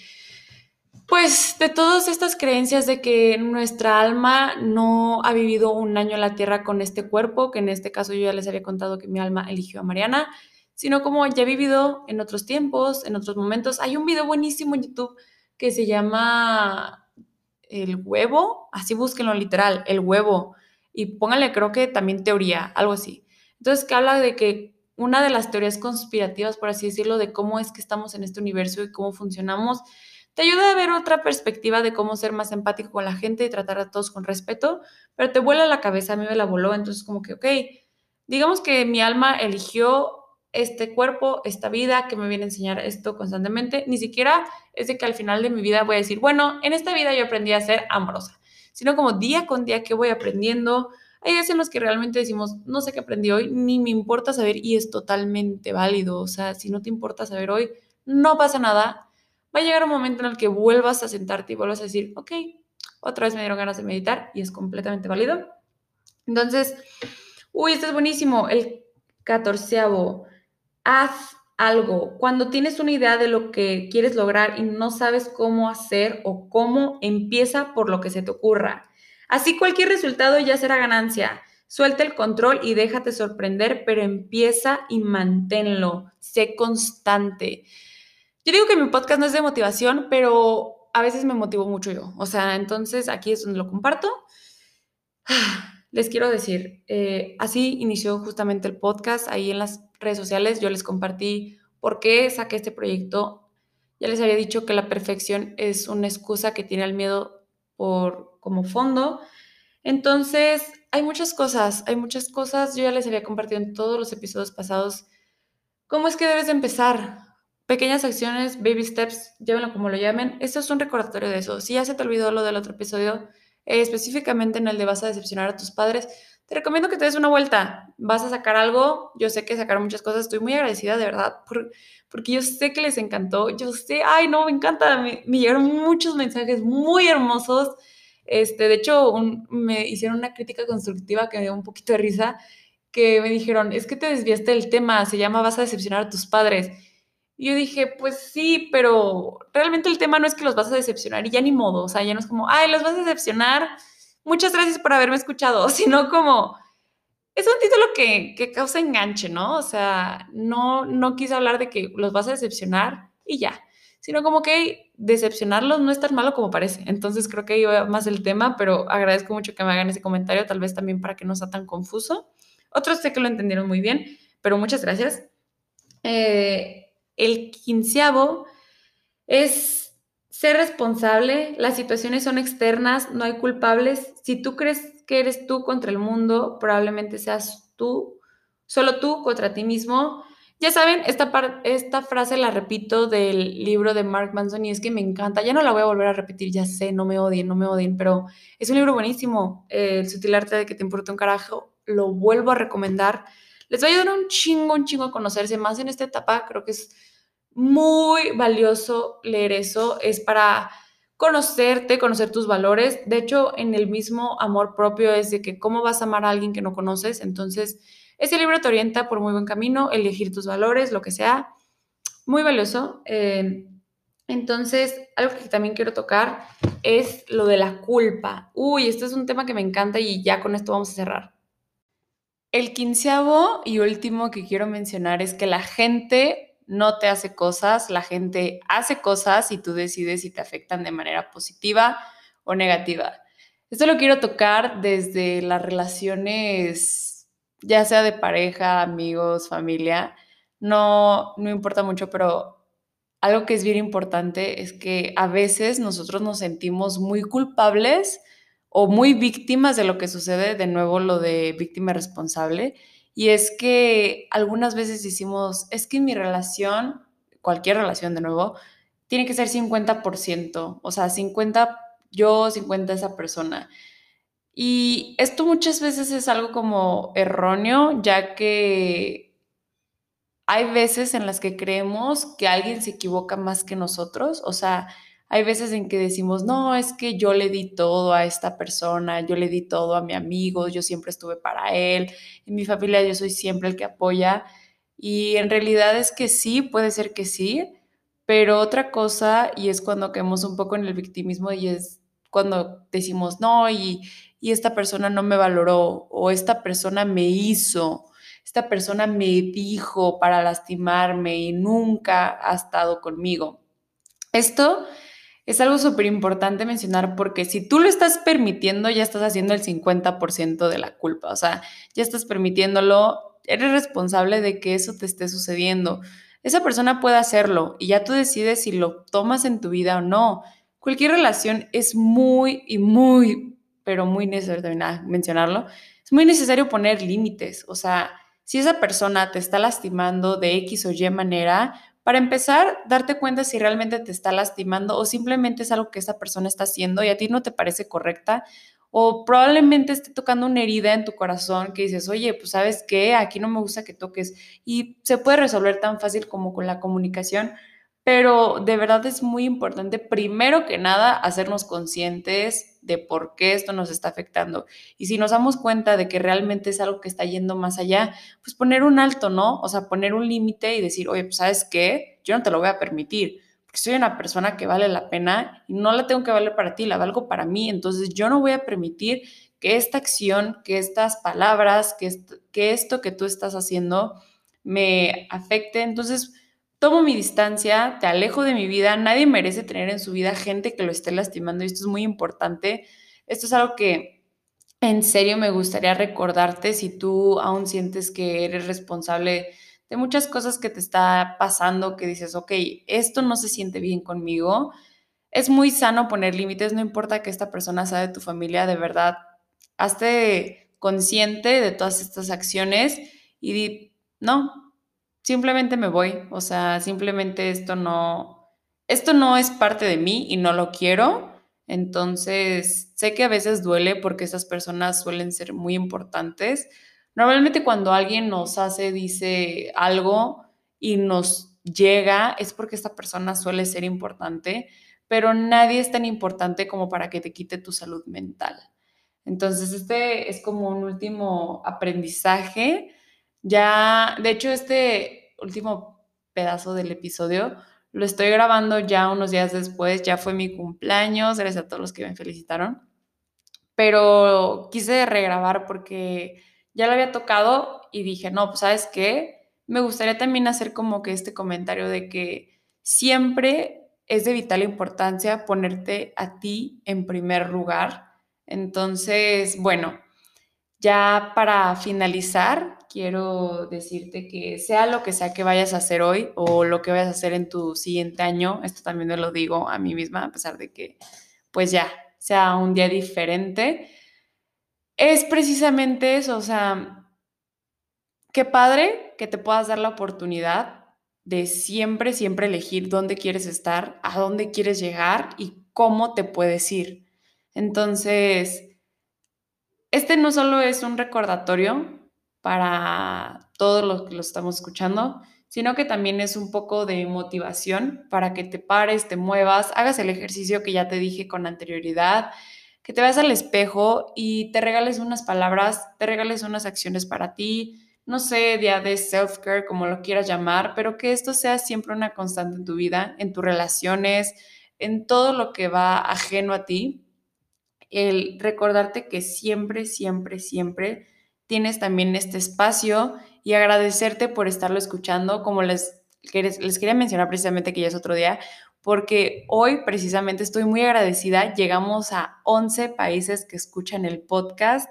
Speaker 1: pues de todas estas creencias de que nuestra alma no ha vivido un año en la tierra con este cuerpo, que en este caso yo ya les había contado que mi alma eligió a Mariana, sino como ya he vivido en otros tiempos, en otros momentos. Hay un video buenísimo en YouTube que se llama El huevo, así búsquenlo literal, el huevo, y pónganle creo que también teoría, algo así. Entonces, que habla de que una de las teorías conspirativas, por así decirlo, de cómo es que estamos en este universo y cómo funcionamos, te ayuda a ver otra perspectiva de cómo ser más empático con la gente y tratar a todos con respeto, pero te vuela la cabeza, a mí me la voló, entonces como que, ok, digamos que mi alma eligió este cuerpo, esta vida que me viene a enseñar esto constantemente, ni siquiera es de que al final de mi vida voy a decir, bueno, en esta vida yo aprendí a ser amorosa, sino como día con día que voy aprendiendo. Hay días en los que realmente decimos, no sé qué aprendí hoy, ni me importa saber y es totalmente válido. O sea, si no te importa saber hoy, no pasa nada. Va a llegar un momento en el que vuelvas a sentarte y vuelvas a decir, ok, otra vez me dieron ganas de meditar y es completamente válido. Entonces, uy, esto es buenísimo. El catorceavo, haz algo. Cuando tienes una idea de lo que quieres lograr y no sabes cómo hacer o cómo, empieza por lo que se te ocurra. Así cualquier resultado ya será ganancia. Suelta el control y déjate sorprender, pero empieza y manténlo. Sé constante. Yo digo que mi podcast no es de motivación, pero a veces me motivo mucho yo. O sea, entonces aquí es donde lo comparto. [sighs] Les quiero decir, eh, así inició justamente el podcast. Ahí en las redes sociales yo les compartí por qué saqué este proyecto. Ya les había dicho que la perfección es una excusa que tiene el miedo por como fondo. Entonces, hay muchas cosas, hay muchas cosas. Yo ya les había compartido en todos los episodios pasados cómo es que debes de empezar. Pequeñas acciones, baby steps, llámenlo como lo llamen. Esto es un recordatorio de eso. Si ya se te olvidó lo del otro episodio, eh, específicamente en el de vas a decepcionar a tus padres, te recomiendo que te des una vuelta. Vas a sacar algo, yo sé que sacaron muchas cosas, estoy muy agradecida de verdad, porque yo sé que les encantó, yo sé, ay no, me encanta, me, llegaron muchos mensajes muy hermosos. Este, de hecho, me hicieron una crítica constructiva que me dio un poquito de risa, que me dijeron, es que te desviaste del tema, se llama vas a decepcionar a tus padres. Y yo dije, pues sí, pero realmente el tema no es que los vas a decepcionar y ya ni modo, o sea, ya no es como, ay, los vas a decepcionar, muchas gracias por haberme escuchado, [laughs] sino como, es un título que, que causa enganche, ¿no? O sea, no, no quise hablar de que los vas a decepcionar y ya, sino como que decepcionarlos no es tan malo como parece. Entonces creo que iba más el tema, pero agradezco mucho que me hagan ese comentario, tal vez también para que no sea tan confuso. Otros sé que lo entendieron muy bien, pero muchas gracias. Eh, el quinceavo es ser responsable, las situaciones son externas, no hay culpables. Si tú crees que eres tú contra el mundo, probablemente seas tú, solo tú contra ti mismo. Ya saben, esta, frase la repito del libro de Mark Manson y es que me encanta. Ya no la voy a volver a repetir, ya sé, no me odien, no me odien, pero es un libro buenísimo. el sutil arte de que te importa un carajo. Lo vuelvo a recomendar les va a ayudar un chingo, un chingo a conocerse más en esta etapa. Creo que es muy valioso leer eso. Es para conocerte, conocer tus valores. De hecho, en el mismo amor propio es de que cómo vas a amar a alguien que no conoces. Entonces, ese libro te orienta por muy buen camino, elegir tus valores, lo que sea. Muy valioso. Eh, entonces, algo que también quiero tocar es lo de la culpa. Uy, este es un tema que me encanta y ya con esto vamos a cerrar. El quinceavo y último que quiero mencionar es que la gente no te hace cosas, la gente hace cosas y tú decides si te afectan de manera positiva o negativa. Esto lo quiero tocar desde las relaciones, ya sea de pareja, amigos, familia, no, no importa mucho, pero algo que es bien importante es que a veces nosotros nos sentimos muy culpables o muy víctimas de lo que sucede, de nuevo lo de víctima responsable, y es que algunas veces decimos, es que mi relación, cualquier relación de nuevo, tiene que ser 50%, o sea, 50 yo, 50 esa persona. Y esto muchas veces es algo como erróneo, ya que hay veces en las que creemos que alguien se equivoca más que nosotros, o sea, hay veces en que decimos, no, es que yo le di todo a esta persona, yo le di todo a mi amigo, yo siempre estuve para él, en mi familia yo soy siempre el que apoya. Y en realidad es que sí, puede ser que sí, pero otra cosa, y es cuando caemos un poco en el victimismo, y es cuando decimos, no, y, esta persona no me valoró, o esta persona me hizo, esta persona me dijo para lastimarme y nunca ha estado conmigo. Esto es algo súper importante mencionar porque si tú lo estás permitiendo, ya estás haciendo el 50% de la culpa, o sea, ya estás permitiéndolo, eres responsable de que eso te esté sucediendo. Esa persona puede hacerlo y ya tú decides si lo tomas en tu vida o no. Cualquier relación es muy y muy, pero muy necesario también mencionarlo, es muy necesario poner límites. O sea, si esa persona te está lastimando de X o Y manera, para empezar, darte cuenta si realmente te está lastimando o simplemente es algo que esa persona está haciendo y a ti no te parece correcta. O probablemente esté tocando una herida en tu corazón que dices, oye, pues sabes qué, aquí no me gusta que toques. Y se puede resolver tan fácil como con la comunicación, pero de verdad es muy importante, primero que nada, hacernos conscientes de por qué esto nos está afectando. Y si nos damos cuenta de que realmente es algo que está yendo más allá, pues poner un alto, ¿no? O sea, poner un límite y decir, oye, pues sabes qué, yo no te lo voy a permitir, porque soy una persona que vale la pena y no la tengo que valer para ti, la valgo para mí. Entonces yo no voy a permitir que esta acción, que estas palabras, que, que esto que tú estás haciendo me afecte. Entonces, tomo mi distancia, te alejo de mi vida, nadie merece tener en su vida gente que lo esté lastimando y esto es muy importante. Esto es algo que en serio me gustaría recordarte si tú aún sientes que eres responsable de muchas cosas que te está pasando, que dices, ok, esto no se siente bien conmigo. Es muy sano poner límites, no importa que esta persona sea de tu familia, de verdad, hazte consciente de todas estas acciones y di, no, simplemente me voy, o sea, simplemente esto no, esto no es parte de mí y no lo quiero. Entonces, sé que a veces duele porque esas personas suelen ser muy importantes. Normalmente cuando alguien nos hace, dice algo y nos llega, es porque esta persona suele ser importante, pero nadie es tan importante como para que te quite tu salud mental. Entonces, este es como un último aprendizaje ya, de hecho, este último pedazo del episodio lo estoy grabando ya unos días después, ya fue mi cumpleaños, gracias a todos los que me felicitaron, pero quise regrabar porque ya lo había tocado y dije, no, pues sabes qué, me gustaría también hacer como que este comentario de que siempre es de vital importancia ponerte a ti en primer lugar. Entonces, bueno, ya para finalizar, quiero decirte que sea lo que sea que vayas a hacer hoy o lo que vayas a hacer en tu siguiente año, esto también me lo digo a mí misma, a pesar de que pues ya sea un día diferente, es precisamente eso, o sea, qué padre que te puedas dar la oportunidad de siempre, siempre elegir dónde quieres estar, a dónde quieres llegar y cómo te puedes ir. Entonces, este no solo es un recordatorio para todos los que lo estamos escuchando, sino que también es un poco de motivación para que te pares, te muevas, hagas el ejercicio que ya te dije con anterioridad, que te veas al espejo y te regales unas palabras, te regales unas acciones para ti, no sé, día de self-care, como lo quieras llamar, pero que esto sea siempre una constante en tu vida, en tus relaciones, en todo lo que va ajeno a ti. El recordarte que siempre, siempre, siempre tienes también este espacio y agradecerte por estarlo escuchando, como les, les quería mencionar precisamente que ya es otro día, porque hoy precisamente estoy muy agradecida, llegamos a 11 países que escuchan el podcast.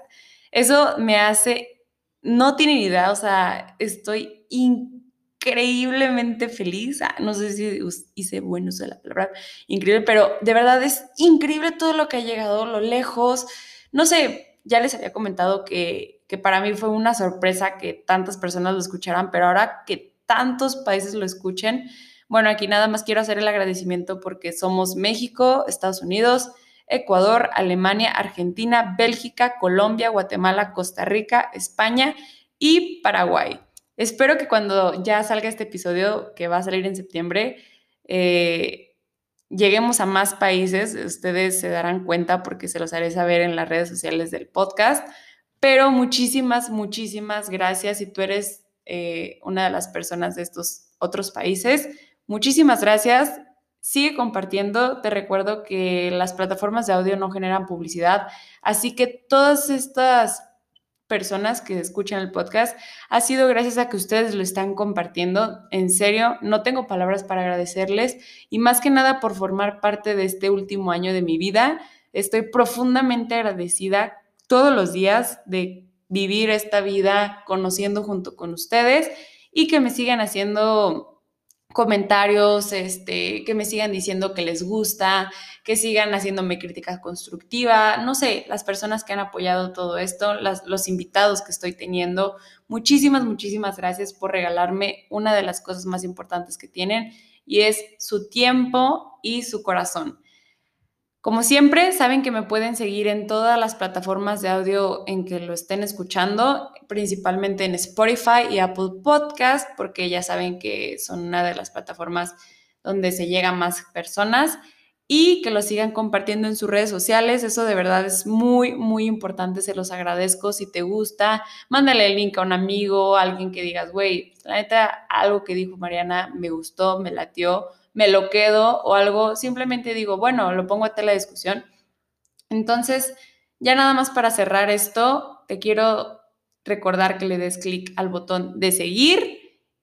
Speaker 1: Eso me hace, no tienen idea, o sea, estoy increíblemente feliz. Ah, no sé si hice buen uso de la palabra increíble, pero de verdad es increíble todo lo que ha llegado, lo lejos. No sé, ya les había comentado que que para mí fue una sorpresa que tantas personas lo escucharan, pero ahora que tantos países lo escuchen, bueno, aquí nada más quiero hacer el agradecimiento porque somos México, Estados Unidos, Ecuador, Alemania, Argentina, Bélgica, Colombia, Guatemala, Costa Rica, España y Paraguay. Espero que cuando ya salga este episodio, que va a salir en septiembre, eh, lleguemos a más países. Ustedes se darán cuenta porque se los haré saber en las redes sociales del podcast. Pero muchísimas, muchísimas gracias si tú eres eh, una de las personas de estos otros países. Muchísimas gracias. Sigue compartiendo. Te recuerdo que las plataformas de audio no generan publicidad, así que todas estas personas que escuchan el podcast ha sido gracias a que ustedes lo están compartiendo. En serio, no tengo palabras para agradecerles y más que nada por formar parte de este último año de mi vida. Estoy profundamente agradecida todos los días de vivir esta vida conociendo junto con ustedes y que me sigan haciendo comentarios, este, que me sigan diciendo que les gusta, que sigan haciéndome crítica constructiva, no sé, las personas que han apoyado todo esto, los invitados que estoy teniendo, muchísimas, muchísimas gracias por regalarme una de las cosas más importantes que tienen y es su tiempo y su corazón. Como siempre, saben que me pueden seguir en todas las plataformas de audio en que lo estén escuchando, principalmente en Spotify y Apple Podcast, porque ya saben que son una de las plataformas donde se llegan más personas y que lo sigan compartiendo en sus redes sociales. Eso de verdad es muy, muy importante. Se los agradezco. Si te gusta, mándale el link a un amigo, a alguien que digas, güey, la neta, algo que dijo Mariana me gustó, me latió me lo quedo o algo, simplemente digo, bueno, lo pongo a tela discusión. Entonces, ya nada más para cerrar esto, te quiero recordar que le des clic al botón de seguir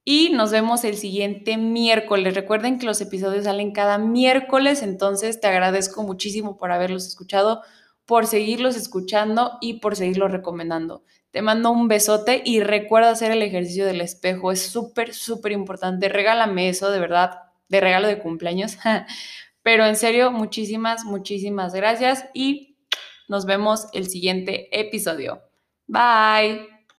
Speaker 1: y nos vemos el siguiente miércoles. Recuerden que los episodios salen cada miércoles, entonces te agradezco muchísimo por haberlos escuchado, por seguirlos escuchando y por seguirlos recomendando. Te mando un besote y recuerda hacer el ejercicio del espejo, es súper, súper importante. Regálame eso, de verdad, de regalo de cumpleaños. [laughs] Pero en serio, muchísimas, muchísimas gracias y nos vemos el siguiente episodio. Bye.